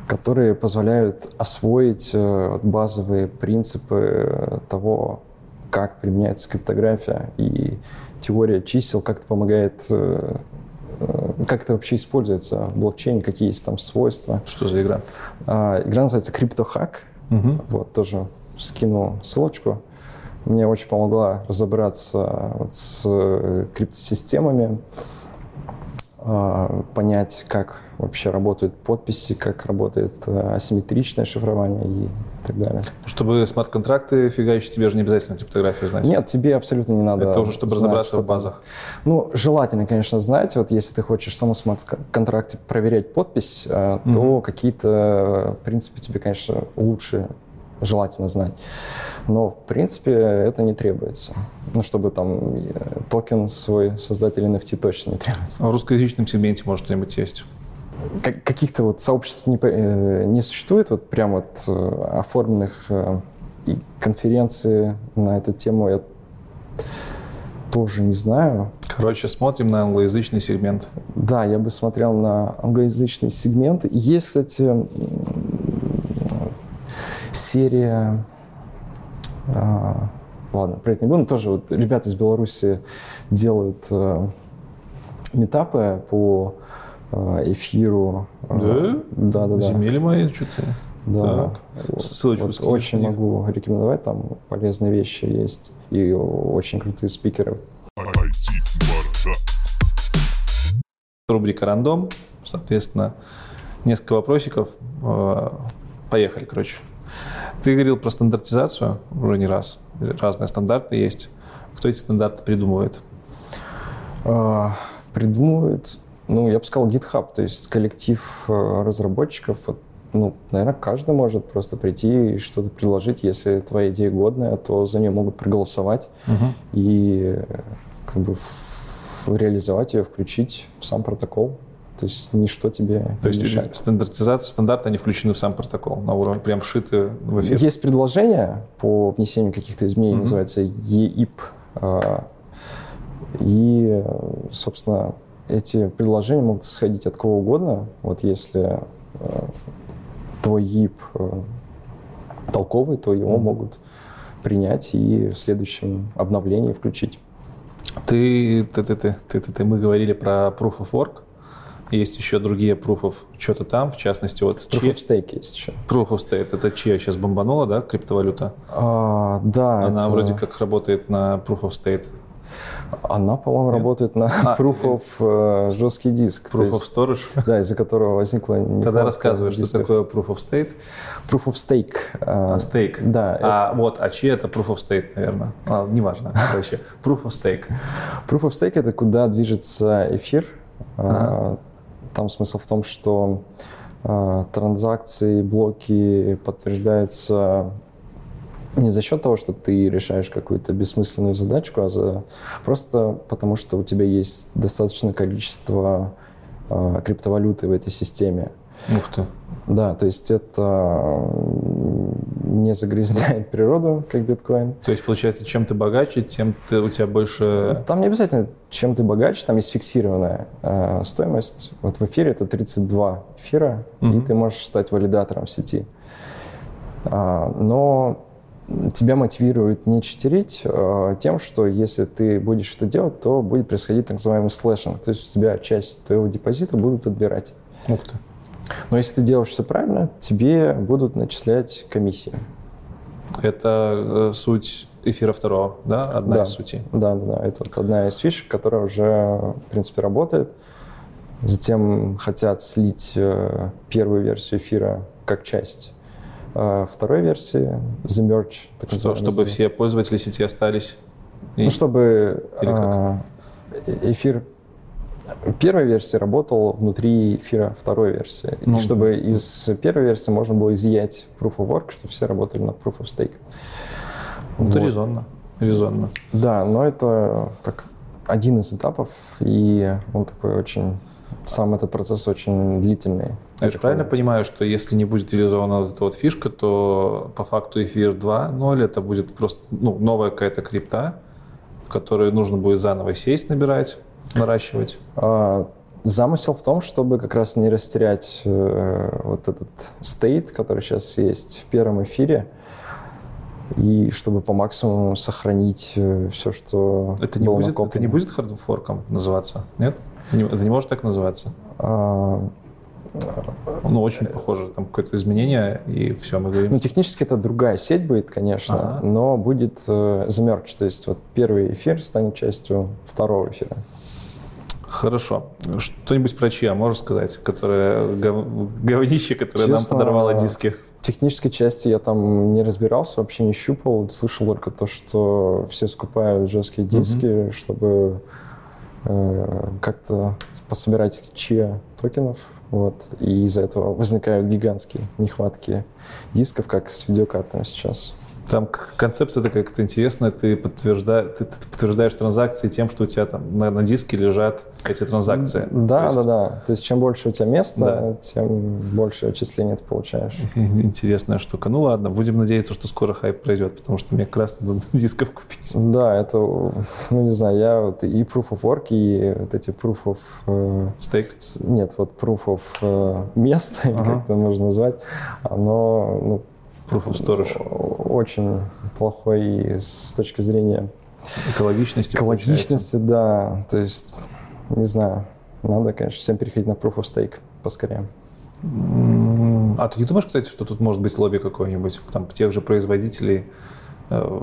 которые позволяют освоить э, базовые принципы того, как применяется криптография и теория чисел, как это помогает э, как это вообще используется в блокчейне, какие есть там свойства. Что за игра? А, игра называется CryptoHack. Угу. Вот, тоже скину ссылочку. Мне очень помогла разобраться вот с э, криптосистемами, а, понять, как вообще работают подписи, как работает э, асимметричное шифрование и так далее. Чтобы смарт-контракты фигачить, тебе же не обязательно криптографию знать. Нет, тебе абсолютно не надо. Это уже чтобы знать, разобраться в базах. Там. Ну, желательно, конечно, знать. Вот если ты хочешь в самом смарт-контракте проверять подпись, угу. то какие-то принципы тебе, конечно, лучше желательно знать. Но, в принципе, это не требуется. Ну, чтобы там э, токен свой создатель NFT точно не требуется. А в русскоязычном сегменте, может, что-нибудь есть? Как, каких-то вот сообществ не, э, не существует, вот прям вот э, оформленных э, и конференции на эту тему я тоже не знаю. Короче, смотрим на англоязычный сегмент. Да, я бы смотрел на англоязычный сегмент. Есть, кстати, серия... А, ладно, про это не буду. Тоже вот ребята из Беларуси делают метапы по эфиру. Э, да? Да, да, да. Земели мои что-то. Да. Так. Ссылочку вот Очень могу рекомендовать, там полезные вещи есть и очень крутые спикеры. Рубрика «Рандом», соответственно, несколько вопросиков. Э, поехали, короче. Ты говорил про стандартизацию уже не раз. Разные стандарты есть. Кто эти стандарты придумывает? Придумывает ну, я бы сказал, GitHub, то есть коллектив э, разработчиков, ну, наверное, каждый может просто прийти и что-то предложить. Если твоя идея годная, то за нее могут проголосовать угу. и как бы реализовать ее, включить в сам протокол. То есть ничто тебе То есть мешает. стандартизация, стандарты, они включены в сам протокол на уровне, прям вшиты в эфир? Есть предложение по внесению каких-то изменений, mm называется EIP. А, и, собственно, эти предложения могут исходить от кого угодно. Вот если э, твой ИП э, толковый, то его mm-hmm. могут принять и в следующем обновлении включить. Ты, ты, ты, ты, ты, ты, ты, мы говорили про Proof of Work. Есть еще другие Proof of что-то там, в частности, вот... Proof чьи... of Stake есть еще. Proof of Stake. Это чья сейчас бомбанула, да, криптовалюта? А, да. Она это... вроде как работает на Proof of Stake. Она, по-моему, работает на а, Proof of uh, жесткий диск. Proof of Storage? Да, из-за которого возникла Тогда рассказывай, что такое Proof of State? Proof of Stake. А, Stake? Да. А это... вот, а чьи это Proof of State, наверное? А, неважно, [LAUGHS] короче. Proof of Stake. Proof of Stake — это куда движется эфир. Ага. Там смысл в том, что транзакции, блоки подтверждаются не за счет того, что ты решаешь какую-то бессмысленную задачку, а за... просто потому, что у тебя есть достаточное количество э, криптовалюты в этой системе. Ух ты. Да, то есть это не загрязняет [LAUGHS] природу, как биткоин. То есть, получается, чем ты богаче, тем ты, у тебя больше... Там не обязательно, чем ты богаче, там есть фиксированная э, стоимость. Вот в эфире это 32 эфира, mm-hmm. и ты можешь стать валидатором сети. А, но тебя мотивирует не читерить а тем, что если ты будешь это делать, то будет происходить так называемый slashing. То есть у тебя часть твоего депозита будут отбирать. Ух ты. Но если ты делаешь все правильно, тебе будут начислять комиссии. Это э, суть эфира второго, да? Одна да. из сутей? Да, да, да. Это вот одна из фишек, которая уже, в принципе, работает. Затем хотят слить э, первую версию эфира как часть второй версии, The Merge. Так Что, чтобы все пользователи сети остались? И... Ну, чтобы а, эфир первой версии работал внутри эфира второй версии. Ну, и чтобы из первой версии можно было изъять Proof of Work, чтобы все работали на Proof of Stake. Ну, вот. резонно. Резонно. Да, но это так, один из этапов, и он такой очень сам этот процесс очень длительный. Я же правильно понимаю, что если не будет реализована вот эта вот фишка, то по факту эфир 2.0 это будет просто ну, новая какая-то крипта, в которой нужно будет заново сесть, набирать, наращивать? А, замысел в том, чтобы как раз не растерять э, вот этот стейт, который сейчас есть в первом эфире, и чтобы по максимуму сохранить э, все, что это не будет, Это не будет хардфорком называться, нет? Это не может так называться? А, ну, очень похоже, там какое-то изменение, и все, мы говорим. Ну, технически это другая сеть будет, конечно, ага. но будет э, замерч, то есть вот первый эфир станет частью второго эфира. Хорошо. Что-нибудь про чья можешь сказать, которое гов... говнище, которое Честно, нам подорвало диски? В технической части я там не разбирался, вообще не щупал, слышал только то, что все скупают жесткие диски, mm чтобы Э, как-то пособирать чья токенов, вот, и из-за этого возникают гигантские нехватки дисков, как с видеокартами сейчас. Там концепция такая как-то интересная. Ты, подтвержда... ты, ты подтверждаешь транзакции тем, что у тебя там на, на диске лежат эти транзакции. Да, есть... да, да. То есть чем больше у тебя места, да. тем больше отчислений ты получаешь. [LAUGHS] Интересная штука. Ну ладно, будем надеяться, что скоро хайп пройдет, потому что мне как раз надо [LAUGHS] дисков купить. Да, это, [LAUGHS] ну не знаю, я вот и Proof of Work, и вот эти Proof of... Э, Stake? Нет, вот Proof of э, мест, ага. как это можно назвать, оно, ну, Proof of Storage. Очень плохой с точки зрения экологичности. Экологичности, да. То есть, не знаю, надо, конечно, всем переходить на Proof of Stake поскорее. А ты не думаешь, кстати, что тут может быть лобби какой-нибудь, там, тех же производителей э,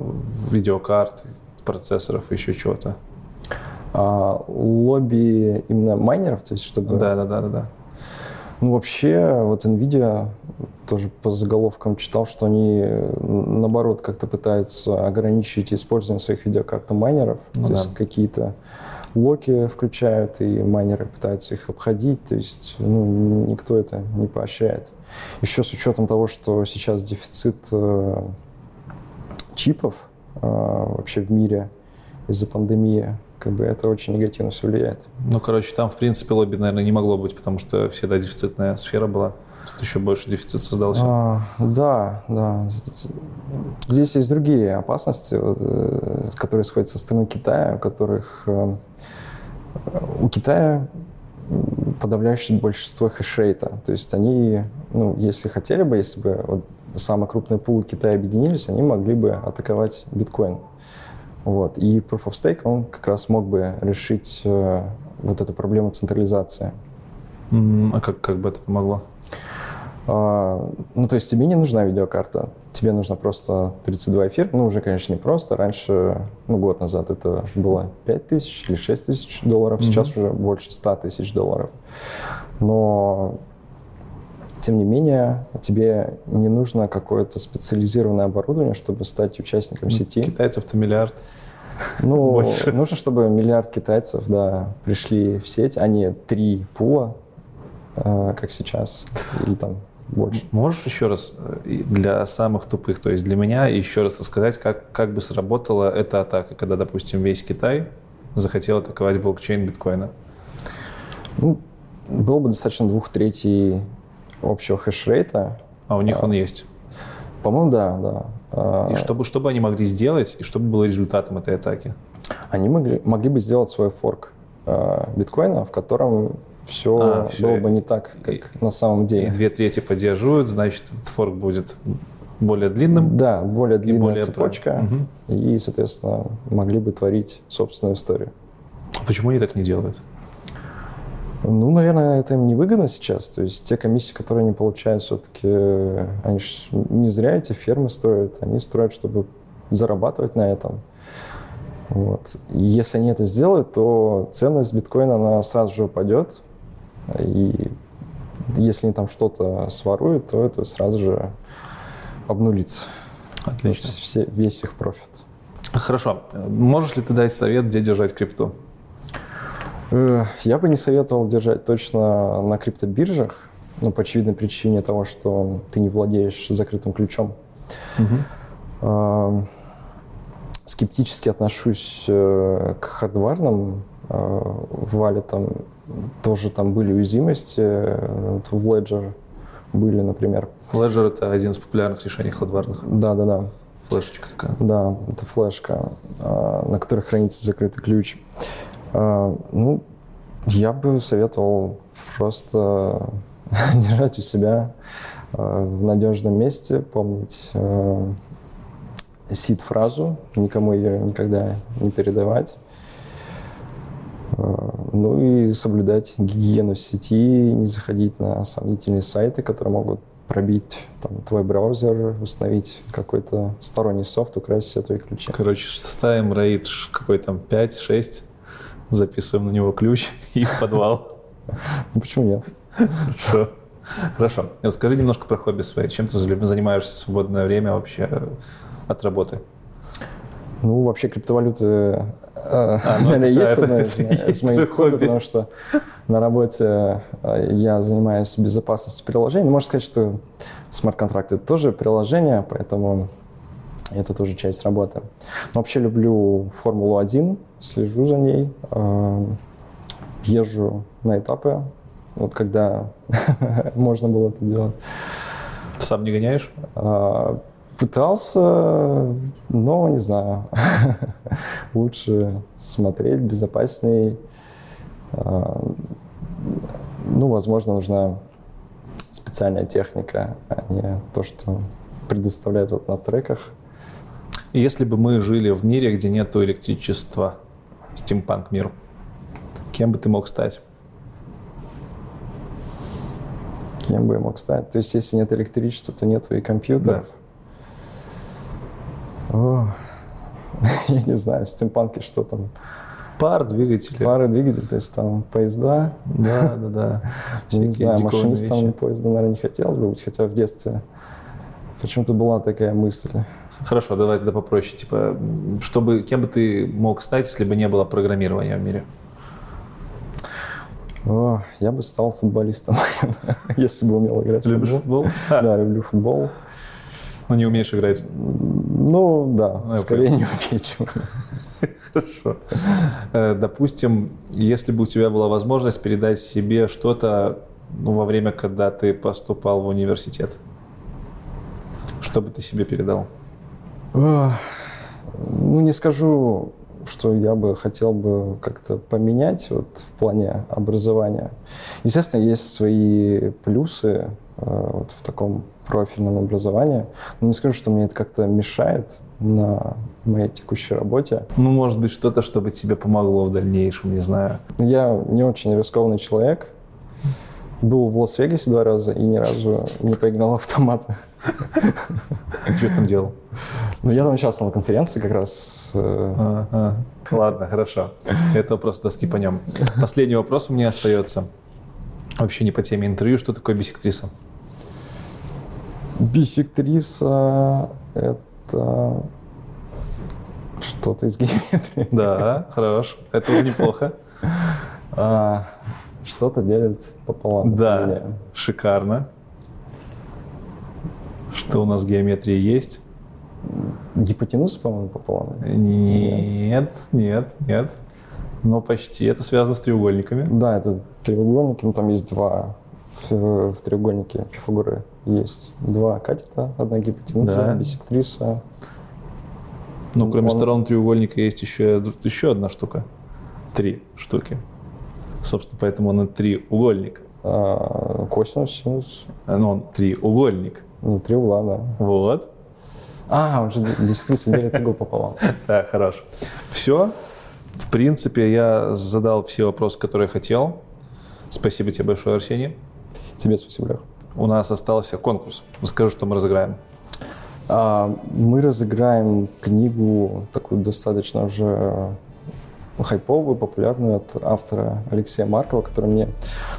видеокарт, процессоров, еще чего-то? А, лобби именно майнеров, то есть чтобы... Да, да, да, да, да. Ну, вообще, вот NVIDIA тоже по заголовкам читал, что они, наоборот, как-то пытаются ограничить использование своих видеокарт майнеров. Ну, то да. есть какие-то локи включают, и майнеры пытаются их обходить. То есть ну, никто это не поощряет. Еще с учетом того, что сейчас дефицит э, чипов э, вообще в мире из-за пандемии, как бы это очень негативно все влияет. Ну, короче, там, в принципе, лобби, наверное, не могло быть, потому что всегда дефицитная сфера была. Тут еще больше дефицит создался. А, да, да. Здесь есть другие опасности, вот, э, которые исходят со стороны Китая, у которых э, у Китая подавляющее большинство хешрейта. То есть они, ну, если хотели бы, если бы вот, самые крупные пулы Китая объединились, они могли бы атаковать биткоин. Вот. И Proof of Stake, он как раз мог бы решить э, вот эту проблему централизации. А как, как бы это помогло? А, ну, то есть тебе не нужна видеокарта, тебе нужно просто 32 эфир. Ну, уже, конечно, не просто. Раньше, ну, год назад это было 5 тысяч или 6 тысяч долларов, mm-hmm. сейчас уже больше 100 тысяч долларов. Но, тем не менее, тебе не нужно какое-то специализированное оборудование, чтобы стать участником ну, сети. Китайцев-то миллиард. Ну, [LAUGHS] Больше. нужно, чтобы миллиард китайцев, да, пришли в сеть, а не три пула, э, как сейчас, или там больше. Можешь еще раз э, для самых тупых, то есть для меня, еще раз рассказать, как, как бы сработала эта атака, когда, допустим, весь Китай захотел атаковать блокчейн биткоина? Ну, было бы достаточно двух третей общего хешрейта. А у них а, он есть? По-моему, да, да. А, и чтобы, чтобы они могли сделать, и чтобы было результатом этой атаки? Они могли, могли бы сделать свой форк э, биткоина, в котором все, а, все было бы не так, как и, на самом деле. И две трети поддерживают, значит, этот форк будет более длинным. Да, более длинная более цепочка. Угу. И, соответственно, могли бы творить собственную историю. А почему они так не делают? Ну, наверное, это им невыгодно сейчас. То есть те комиссии, которые они получают, все-таки они же не зря эти фермы строят. Они строят, чтобы зарабатывать на этом. Вот. И если они это сделают, то ценность биткоина она сразу же упадет. И если они там что-то своруют, то это сразу же обнулится. Отлично. Все, весь их профит. Хорошо. Можешь ли ты дать совет, где держать крипту? Э, я бы не советовал держать точно на криптобиржах, ну, по очевидной причине того, что ты не владеешь закрытым ключом. Угу. Скептически отношусь э, к хардварным валетам. Тоже там были уязвимости. В Ledger были, например. Ledger — это один из популярных решений хардварных. Да, да, да. Флешечка такая. Да, это флешка, на которой хранится закрытый ключ. А, ну, я бы советовал просто [LAUGHS] держать у себя а, в надежном месте, помнить а, сид-фразу, никому ее никогда не передавать. Ну и соблюдать гигиену сети, не заходить на сомнительные сайты, которые могут пробить там, твой браузер, установить какой-то сторонний софт, украсть все твои ключи. Короче, ставим рейд какой там 5-6 записываем на него ключ и в подвал. Ну почему нет? Хорошо. Хорошо. Расскажи немножко про хобби свои. Чем ты занимаешься в свободное время вообще от работы? Ну, вообще криптовалюты, э, а, ну, [LAUGHS] наверное, есть одно из [LAUGHS] моих хобби, потому что на работе э, я занимаюсь безопасностью приложений. Можно сказать, что смарт-контракты тоже приложение, поэтому это тоже часть работы. Но вообще люблю Формулу-1, слежу за ней, э, езжу на этапы, вот когда [LAUGHS] можно было это делать. Сам не гоняешь? А, пытался, но не знаю. [LAUGHS] Лучше смотреть, безопасней. А, ну, возможно, нужна специальная техника, а не то, что предоставляют вот на треках. Если бы мы жили в мире, где нет электричества, стимпанк мир, кем бы ты мог стать? Кем бы я мог стать? То есть, если нет электричества, то нет и компьютеров? Да. О, [LAUGHS] я не знаю, в стимпанке что там? Пар, двигатели. Пары, двигатели, то есть там поезда. Да, да, да. [LAUGHS] Не знаю, машинистом поезда, наверное, не хотелось бы быть, хотя в детстве почему-то была такая мысль. Хорошо, давай тогда попроще. Типа, чтобы, кем бы ты мог стать, если бы не было программирования в мире? О, я бы стал футболистом, [LAUGHS] если бы умел играть Любишь футбол? [LAUGHS] Да, люблю футбол. Но не умеешь играть? Ну, да, ну, скорее не умею, чем Хорошо. Э, допустим, если бы у тебя была возможность передать себе что-то ну, во время, когда ты поступал в университет, что бы ты себе передал? Ну, не скажу, что я бы хотел бы как-то поменять вот в плане образования. Естественно, есть свои плюсы э, вот в таком профильном образовании, но не скажу, что мне это как-то мешает на моей текущей работе. Ну, может быть, что-то, чтобы тебе помогло в дальнейшем, не знаю. Я не очень рискованный человек, Был в Лас-Вегасе два раза и ни разу не поиграл в автоматы. Что ты там делал? Ну, я там участвовал на конференции как раз. э, Ладно, хорошо. Это вопрос доски по нем. Последний вопрос у меня остается. Вообще не по теме интервью. Что такое бисектриса? Бисектриса — это что-то из геометрии. Да, хорош. Это уже неплохо. Что-то делит пополам. Да, шикарно. Что у нас в геометрии есть? Гипотенуза, по-моему, пополам. Нет, нет, нет. Но почти. Это связано с треугольниками. Да, это треугольники, ну там есть два в, в треугольнике Пифагоры есть два катета, одна гипотенуза, Да. бисектриса. Ну, кроме Он- сторон треугольника есть еще, еще одна штука. Три штуки. Собственно, поэтому он и треугольник. а, косинус, синус, Ну, он треугольник. ну, три угла, да. Вот. А, он же бисектриса делит угол пополам. Да, хорош. Все. В принципе, я задал все вопросы, которые хотел. Спасибо тебе большое, Арсений. Тебе спасибо, Лех. У нас остался конкурс. Скажу, что мы разыграем. А, Мы разыграем книгу, такую достаточно уже хайповую, популярную от автора Алексея Маркова, которая мне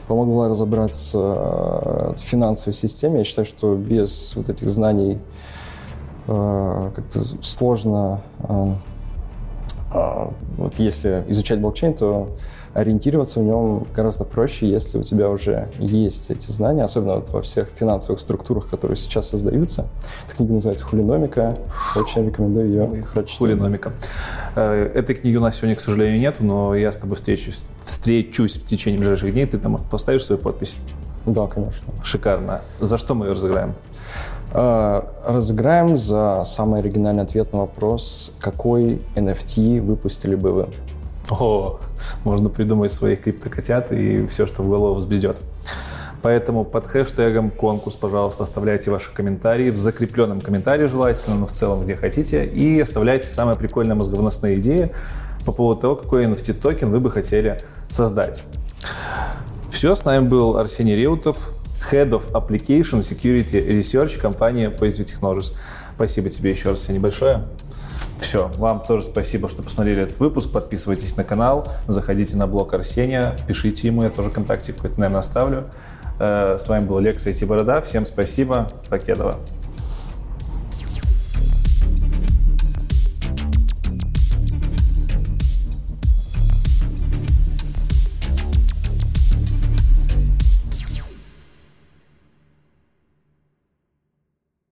помогла разобраться э, в финансовой системе. Я считаю, что без вот этих знаний э, как-то сложно, э, вот если изучать блокчейн, то ориентироваться в нем гораздо проще, если у тебя уже есть эти знания, особенно вот во всех финансовых структурах, которые сейчас создаются. Эта книга называется «Хулиномика». Очень рекомендую ее прочитать. Хулиномика. Э, Этой книги у нас сегодня, к сожалению, нету, но я с тобой встречусь, встречусь в течение ближайших дней. Ты там поставишь свою подпись. Да, конечно. Шикарно. За что мы ее разыграем? А, Разыграем за самый оригинальный ответ на вопрос, какой NFT выпустили бы вы. О, можно придумать своих криптокотят и все, что в голову взбредет. Поэтому под хэштегом конкурс, пожалуйста, оставляйте ваши комментарии в закрепленном комментарии желательно, но в целом где хотите, и оставляйте самые прикольные мозговыносные идеи по поводу того, какой NFT-токен вы бы хотели создать. Все, с нами был Арсений Реутов, Head of Application Security Research компании Positive Technologies. Спасибо тебе еще раз, Арсений, большое. Все, вам тоже спасибо, что посмотрели этот выпуск. Подписывайтесь на канал, заходите на блог Арсения, пишите ему, я тоже контактик какой-то, наверное, оставлю. Э, С вами был Лекс IT Борода. Всем спасибо. Покедова.